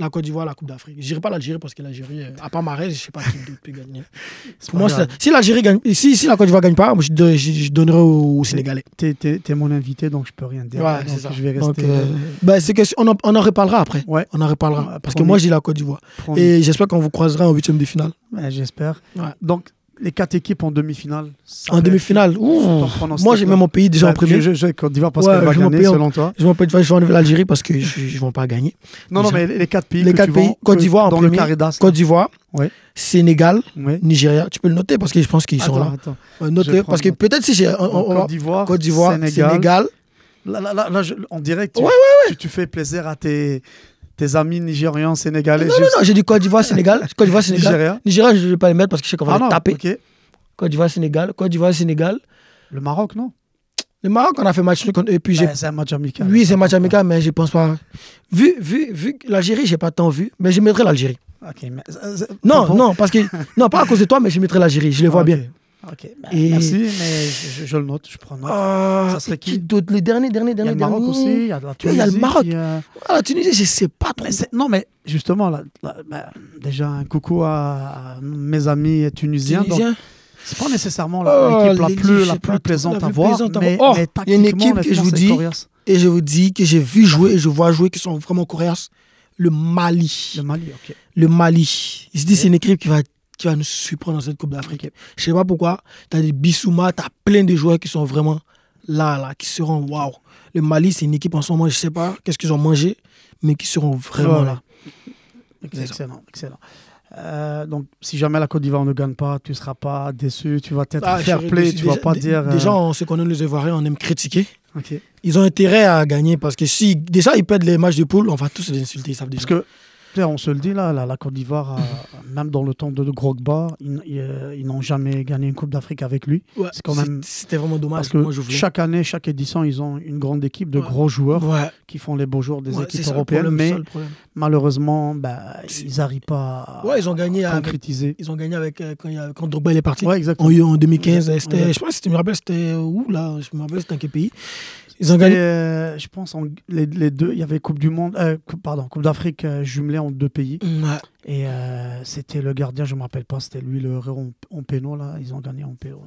la Côte d'Ivoire, la Coupe d'Afrique. Je dirais pas l'Algérie parce que l'Algérie, euh, à part Marais, je sais pas qui d'autre peut gagner. Pour moi, si l'Algérie gagne, si, si la Côte d'Ivoire gagne pas, moi, je, je- je donnerai aux Sénégalais. T'es, t'es- t'es mon invité, donc je peux rien dire. Ouais, Donc, c'est ça. je vais rester. euh, bah, c'est que on en, on en reparlera après. Ouais. On en reparlera. Parce que moi, dis la Côte d'Ivoire. Et j'espère qu'on vous croisera en huitième de finale. Ouais, j'espère. Donc, les quatre équipes en demi-finale. En demi-finale. Moi, j'ai même mon pays déjà en Bah, premier. Je, je, Côte d'Ivoire parce Ouais, qu'elle va gagner, en- selon toi. Je je vais enlever l'Algérie parce que je ne vont pas gagner. Non, non, mais les quatre pays. Les que quatre tu pays, Côte d'Ivoire en premier. Côte d'Ivoire, Ouais. Sénégal, Ouais. Nigeria. Tu peux le noter parce que je pense qu'ils sont là. attends. Notez, vais parce que peut-être si j'ai. va- Côte d'Ivoire, Côte d'Ivoire, Sénégal. Sénégal. Là, là, là, là, je- en direct, tu, Ouais, tu, tu fais plaisir à tes, tes amis nigérians, sénégalais. Non, non, non, j'ai dit Côte d'Ivoire, Sénégal. Côte d'Ivoire, Sénégal. Nigeria. Nigeria, je ne vais pas les mettre parce que je sais qu'on va Ah les taper. ok. Côte d'Ivoire, Sénégal. Côte d'Ivoire, Sénégal. Le Maroc, non? Le Maroc, on a fait match contre- Et puis j'ai. Bah, C'est un match amical. Oui, c'est match amical, mais je pense pas. Vu, vu, vu l'Algérie, j'ai pas tant vu, mais je mettrai l'Algérie. Ok, mais- euh, euh, Non, non, parce que. Non, pas à cause de toi, mais je mettrai l'Algérie. Je les vois bien. Ok, bah, Et- merci, mais je, le note, je prends note. Ah, Ça serait qui d'autre Les derniers, derniers, il y a derniers. le Maroc derniers. aussi, il y a la Oui, Tunisie. il y a le Maroc. euh, Ah, la Tunisie, je sais pas trop. mais non, mais justement, là, là, bah, déjà un coucou à, mes amis tunisiens. Tunisien. C'est pas nécessairement Oh, l'équipe la plus, la plus plaisante la à voir, mais. Oh, mais il y a une équipe que je vous dis. Et je vous dis que j'ai vu jouer et je vois jouer qui sont vraiment coriaces. Le Mali. Le Mali, ok. Le Mali. Je dis, c'est une équipe qui va, qui va nous surprendre dans cette Coupe d'Afrique. Ok. Je sais pas pourquoi. Tu as des Bissouma, tu as plein de joueurs qui sont vraiment là, là, qui seront waouh. Le Mali, c'est une équipe en ce moment, je sais pas qu'est-ce qu'ils ont mangé, mais qui seront vraiment Ouais, là. Excellent, excellent. Euh, donc, si jamais la Côte d'Ivoire ne gagne pas, tu ne seras pas déçu, tu vas être Ah, fair play, tu vas pas dire. euh, Déjà, on qu'on aime les Ivoiriens, on aime critiquer. Ils ont intérêt à gagner parce que si déjà ils perdent les matchs de poule, on va tous les insulter, ils savent déjà. Parce que, tu sais, on se le dit là, la, la Côte d'Ivoire, a- même dans le temps de Grogba, ils, ils, euh, ils n'ont jamais gagné une Coupe d'Afrique avec lui. Ouais, c'est quand même- C'était vraiment dommage. Parce que moi, je chaque année, chaque édition, ils ont une grande équipe de Ouais. gros joueurs Ouais, qui font les beaux jours des équipes européennes. problème, mais malheureusement, bah, ils n'arrivent pas à Ouais, ils ont gagné avec- concrétiser. Ils ont gagné avec euh, quand, il y a- quand Drogba il est parti. En, exactement. en 2015, Ouais. c'était, Ouais. je pense, que c'était- je me rappelle, c'était où là Je me rappelle, c'était dans quel pays Ils ont gagné. euh, je pense en, les, les deux, il y avait Coupe du Monde, euh, coupe- pardon, Coupe d'Afrique euh, jumelée en deux pays. Ouais. Et euh, c'était le gardien, je ne me rappelle pas, c'était lui le en, en péno là. Ils ont gagné en péno.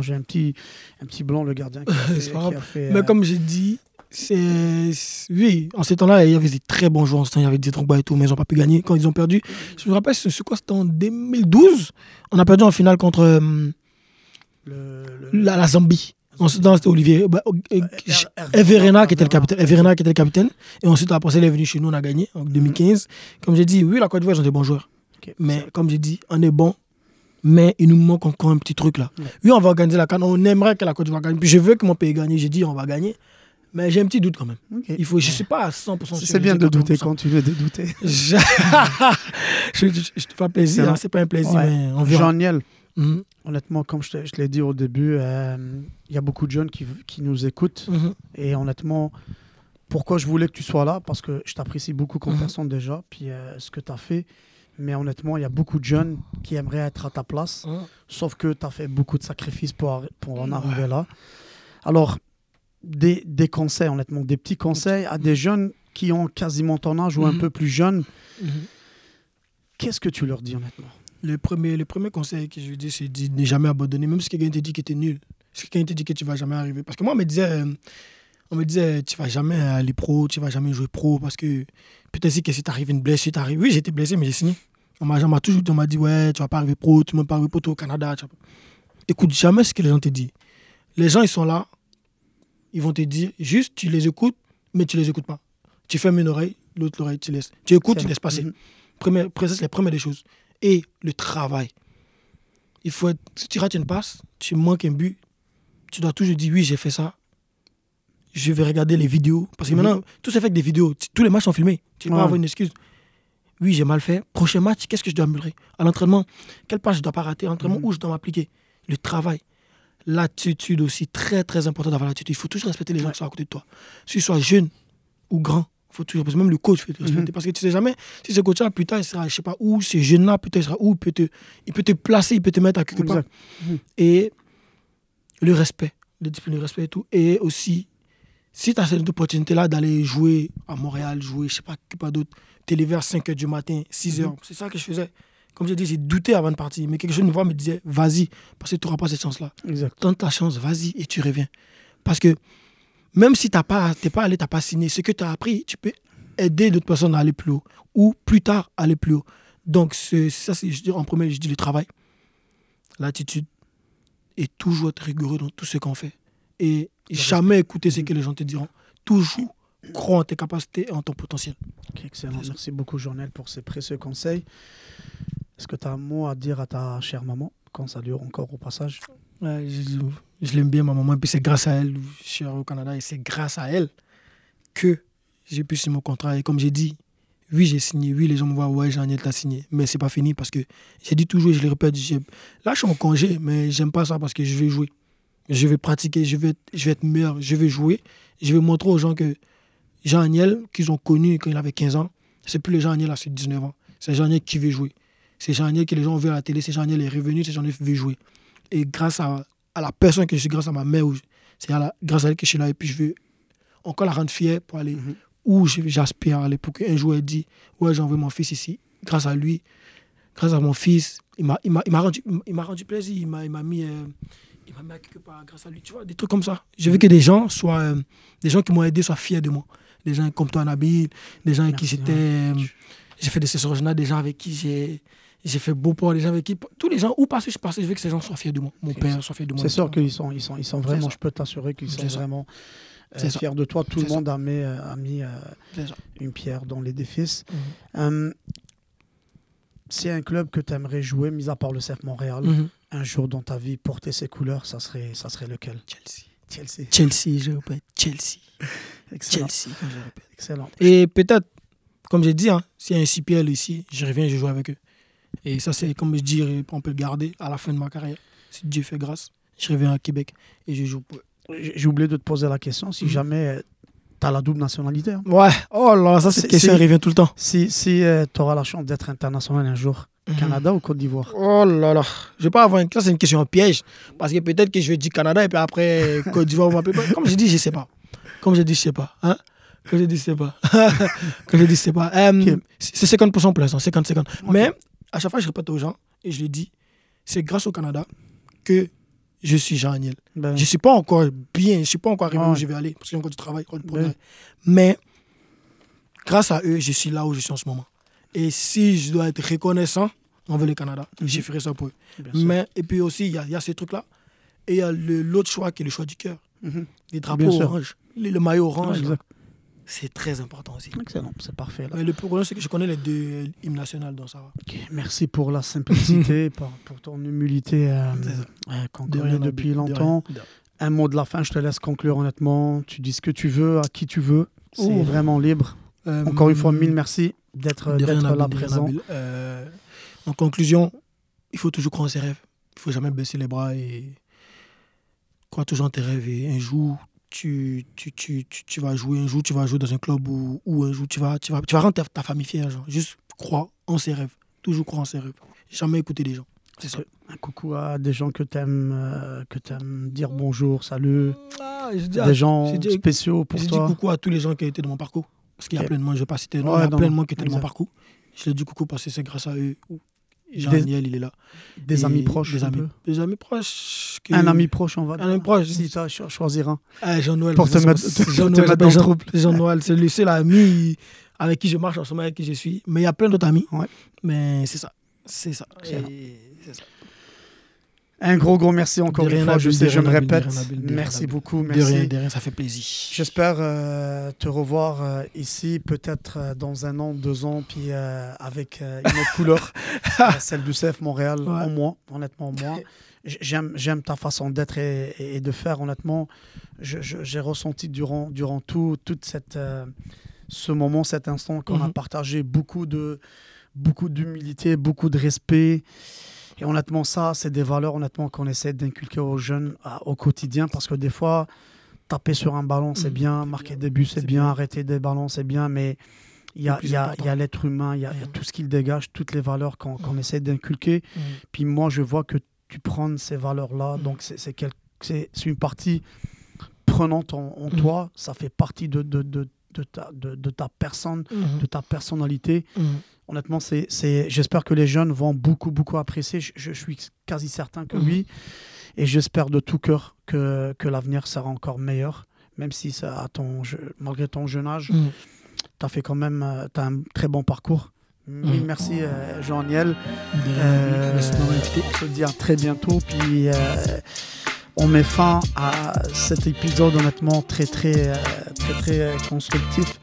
J'ai un petit, un petit blanc, le gardien. Qui a fait, qui a Mais comme j'ai dit, c'est. Oui, en ces temps-là, il y avait des très bons joueurs. En ce temps, il y avait des Drogba et tout, mais ils n'ont pas pu gagner. Quand ils ont perdu, je me rappelle, c'est c'est quoi C'était en 2012 On a perdu en finale contre euh, le- le- la, la Zambie. Ensuite, c'était Olivier. bah, euh, euh, Everena qui était le capitaine. Everena qui était le capitaine. Et ensuite, après il est venu chez nous, on a gagné en 2015. Comme j'ai dit, oui, la Côte d'Ivoire, ils ont des bons joueurs. Mais comme j'ai dit, on est bon. Mais il nous manque encore un petit truc là. Ouais. Oui, on va organiser la canne. On aimerait que la Côte d'Ivoire gagne. Puis je veux que mon pays gagne. J'ai dit, on va gagner. Mais j'ai un petit doute quand même. Il faut, je ne suis pas à 100% sûr. C'est bien de douter, 80%. continuer de douter. Je, je te fais plaisir. Excellent. hein, C'est pas un plaisir, Ouais. mais on verra. Mhm, honnêtement, comme je te, l'ai dit au début, euh, il y a beaucoup de jeunes qui, qui nous écoutent. mhm. Et honnêtement, pourquoi je voulais que tu sois là? Parce que je t'apprécie beaucoup comme Mhm. personne déjà. Puis euh, ce que tu as fait, Mais honnêtement, il y a beaucoup de jeunes qui aimeraient être à ta place. Sauf que tu as fait beaucoup de sacrifices pour, en arriver là. Alors, des, des conseils, honnêtement, des petits conseils à des jeunes qui ont quasiment ton âge ou un peu plus jeunes, qu'est-ce que tu leur dis honnêtement? Le premier, le premier conseil que je lui dis, c'est de ne jamais abandonner, même si quelqu'un te dit que tu es nul. Si quelqu'un te dit que tu vas jamais arriver. Parce que moi, on me disait, euh, on me disait tu vas jamais aller pro, tu vas jamais jouer pro, parce que peut-être si que si t'arrives une blessure, t'arrives. Oui, j'étais blessé, mais j'ai signé. On m'a toujours dit, on m'a dit, ouais, tu vas pas arriver pro, tu ne vas pas arriver pro, au Canada. tu Écoute jamais ce que les gens te disent. Les gens, ils sont là, ils vont te dire, juste, tu les écoutes, mais tu les écoutes pas. Tu fermes une oreille, l'autre oreille, tu laisses. Tu écoutes, tu laisses passer. Première, c'est la première des choses. Et le travail. Il faut être, si tu rates une passe, tu manques un but, tu dois toujours dire oui, j'ai fait ça. Je vais regarder les vidéos. Parce que Mhm. maintenant, tout se fait avec des vidéos. Tous les matchs sont filmés. Tu ne peux pas avoir une excuse. Oui, j'ai mal fait. Prochain match, qu'est-ce que je dois améliorer? À l'entraînement, quelle passe je ne dois pas rater? À l'entraînement, Mhm. où je dois m'appliquer? Le travail. L'attitude aussi, très très important d'avoir l'attitude. Il faut toujours respecter les gens qui sont à côté de toi. Si tu sois jeune ou grand, faut toujours, parce que même le coach, il faut te respecter. Mhm. Parce que tu sais jamais, si ce coach-là, plus tard, il sera, je sais pas où, ce jeune-là, plus tard, il sera où, il peut, te, il peut te placer, il peut te mettre à quelque part. Mhm. Et le respect, le discipline, le respect et tout. Et aussi, si tu as cette opportunité-là d'aller jouer à Montréal, jouer, je sais pas, que pas d'autre, t'es levé à 5 h du matin, 6 h Mhm. c'est ça que je faisais. Comme j'ai dit, j'ai douté avant de partir. Mais quelque chose de voix me disait, vas-y, parce que tu n'auras pas cette chance-là. Tente ta chance, vas-y et tu reviens. Parce que même si tu n'es pas, pas allé, tu n'as pas signé, ce que tu as appris, tu peux aider d'autres personnes à aller plus haut ou plus tard aller plus haut. Donc, ça, je dis, en premier, je dis le travail, l'attitude et toujours être rigoureux dans tout ce qu'on fait. Et jamais écouter ce que les gens te diront. Toujours croire en tes capacités et en ton potentiel. Excellent. Merci beaucoup, Journel, pour ces précieux conseils. Est-ce que tu as un mot à dire à ta chère maman quand ça dure encore au passage? Ouais, je l'aime bien, ma maman. Et puis c'est grâce à elle, je suis au Canada, et c'est grâce à elle que j'ai pu signer mon contrat. Et comme j'ai dit, oui, j'ai signé. Oui, les gens me voient, ouais, Jean-Niel, t'as signé. Mais c'est pas fini parce que j'ai dit toujours, je le répète, là, je suis en congé, mais j'aime pas ça parce que je vais jouer. Je vais pratiquer, je vais, être- je être meilleur, je vais jouer. Je vais montrer aux gens que Jean-Niel, qu'ils ont connu quand il avait 15 ans, c'est plus le Jean-Niel à ses 19 ans. C'est Jean-Niel qui veut jouer. C'est Jean-Niel que les gens ont vu à la télé, c'est Jean-Niel est revenu, c'est Jean-Niel qui veut jouer. Et grâce à, à la personne que je suis, grâce à ma mère, c'est grâce à elle que je suis là. Et puis je veux encore la rendre fière pour aller Mhm. où j'aspire à aller. Pour qu'un jour elle dit Ouais, j'ai envoyé mon fils ici. Grâce à lui, grâce à mon fils, il m'a rendu, il rendu plaisir. Il m'a mis. euh, il m'a mis à quelque part grâce à lui, tu vois, des trucs comme ça. Je veux que des gens soient, euh, des gens qui m'ont aidé soient fiers de moi. Des gens comme toi, Nabil, des gens avec qui j'étais, euh, j'ai fait des sessions originales, des gens avec qui j'ai, j'ai fait beau port, des gens avec qui, tous les gens où passer, je je veux que ces gens soient fiers de moi. Mon père soit fier de moi. C'est sûr qu'ils sont, ils sont, ils sont vraiment, je peux t'assurer qu'ils sont vraiment euh, fiers de toi. Tout le ça. monde a mis, euh, a mis euh, une pierre dans l'édifice. Mhm. Euh, c'est un club que tu aimerais jouer, mis à part le CF Montréal, Mhm. un jour dans ta vie, porter ses couleurs, ça serait, ça serait lequel? Chelsea. Chelsea. Chelsea, je répète, Chelsea. Excellent. Chelsea, je répète. Excellent. Et peut-être, comme j'ai dit, hein, s'il y a un CPL ici, je reviens, je joue avec eux. Et ça, c'est comme je dis, on peut le garder à la fin de ma carrière. Si Dieu fait grâce, je reviens à Québec et je joue pour. J'ai oublié de te poser la question. Si Mhm. jamais tu as la double nationalité, hein. Ouais, oh là, ça, C'est- cette question c'est- elle revient tout le temps. si, si tu auras la chance d'être international un jour, Canada ou Côte d'Ivoire Oh là là, je vais pas avoir une... Ça, c'est une question piège. Parce que peut-être que je vais dire Canada et puis après, Côte d'Ivoire, on m'appelle pas. Comme je dis, je sais pas. Comme je dis, je sais pas. Hein? Comme je dis, je sais pas. Comme je dis, je sais pas. Euh, Ok. C'est 50% pour l'instant, 50-50. Ok. Mais à chaque fois, je répète aux gens et je les dis, c'est grâce au Canada que je suis Jean-Aniel. Ben, Je ne suis pas encore bien, je ne suis pas encore arrivé Ouais. où je vais aller, parce qu'il y a encore du travail, encore du Oui. progrès. Mais grâce à eux, je suis là où je suis en ce moment. Et si je dois être reconnaissant envers le Canada, Mhm. je ferai ça pour eux. Mais, et puis aussi, il y a, il y a ces trucs-là. Et il y a le- l'autre choix qui est le choix du cœur. Mhm. Les drapeaux orange, le, le maillot orange. C'est très important aussi. Excellent, c'est parfait. là. Mais le problème, c'est que je connais les deux hymnes nationaux, donc ça va. Merci pour la simplicité, pour, pour ton humilité euh, euh, qu'on De connaît rien, depuis de longtemps. Un mot de la fin, je te laisse conclure honnêtement. Tu dis ce que tu veux, à qui tu veux. C'est vraiment libre. Euh, Encore une fois, mille merci d'être là présent. Euh, en conclusion, il faut toujours croire en ses rêves. Il faut jamais baisser les bras et croire toujours en tes rêves. Et un jour, tu, tu, tu, tu, tu vas jouer, un jour, tu vas jouer dans un club ou, ou un jour, tu vas, tu vas, tu vas rendre ta, ta famille fière. Genre. Juste crois en ses rêves. toujours croire en ses rêves. Jamais écouter les gens. C'est ça. Un coucou à des gens que tu aimes, euh, que aimes dire bonjour, salut. Ah, des gens spéciaux pour toi. Je dis coucou à tous les gens qui ont été de mon parcours. Parce qu'il y a plein de monde, je ne vais pas citer, il y a plein de monde qui étaient de mon parcours. Je leur dis coucou parce que c'est grâce à eux. Jean-Daniel, il est là. Des amis proches Des amis, des amis proches. Un ami proche, on va dire. Un ami proche. Si tu choisir un. Ah, Jean-Noël. Pour te mettre, Jean-Noël Jean-Noël, c'est le seul ami avec qui je marche en ce moment, avec qui je suis. Mais il y a plein d'autres amis. Ouais. Mais c'est ça. C'est ça. C'est ça. Un gros, gros merci encore une fois. Je sais, je me répète. merci beaucoup. Merci. De rien, de rien, ça fait plaisir. J'espère euh, te revoir euh, ici, peut-être euh, dans un an, deux ans, puis avec une autre couleur, celle du CF Montréal, en moi, honnêtement, moi. J'aime ta façon d'être et, de faire, honnêtement. J'ai ressenti durant, durant tout, toute cette, ce moment, cet instant qu'on a mhm. partagé beaucoup de beaucoup d'humilité, beaucoup de respect. Et honnêtement, ça, c'est des valeurs honnêtement qu'on essaie d'inculquer aux jeunes au quotidien parce que des fois, taper sur un ballon, c'est mm. bien, marquer des buts, c'est bien, arrêter des ballons, c'est bien, mais il y a, l'être humain, il y, a mm. tout ce qu'il dégage, toutes les valeurs qu'on mm. essaie d'inculquer. Puis moi, je vois que tu prends ces valeurs-là, donc c'est une partie prenante en, toi, ça fait partie de, de, de, de ta, de, ta personne, de ta personnalité. Honnêtement, c'est, j'espère que les jeunes vont beaucoup, beaucoup apprécier. Je, suis quasi certain que oui. Et j'espère de tout cœur que, que l'avenir sera encore meilleur, même si ça, à ton, malgré ton jeune âge, mm. tu as fait quand même euh, un très bon parcours. Mm. Merci euh, Jean-Niel. Euh, on se dit à très bientôt. Puis on met fin à cet épisode honnêtement très très très très constructif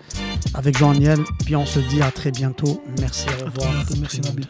avec Jean-Niel. Puis on se dit à très bientôt. Merci, au revoir. Merci Nabil.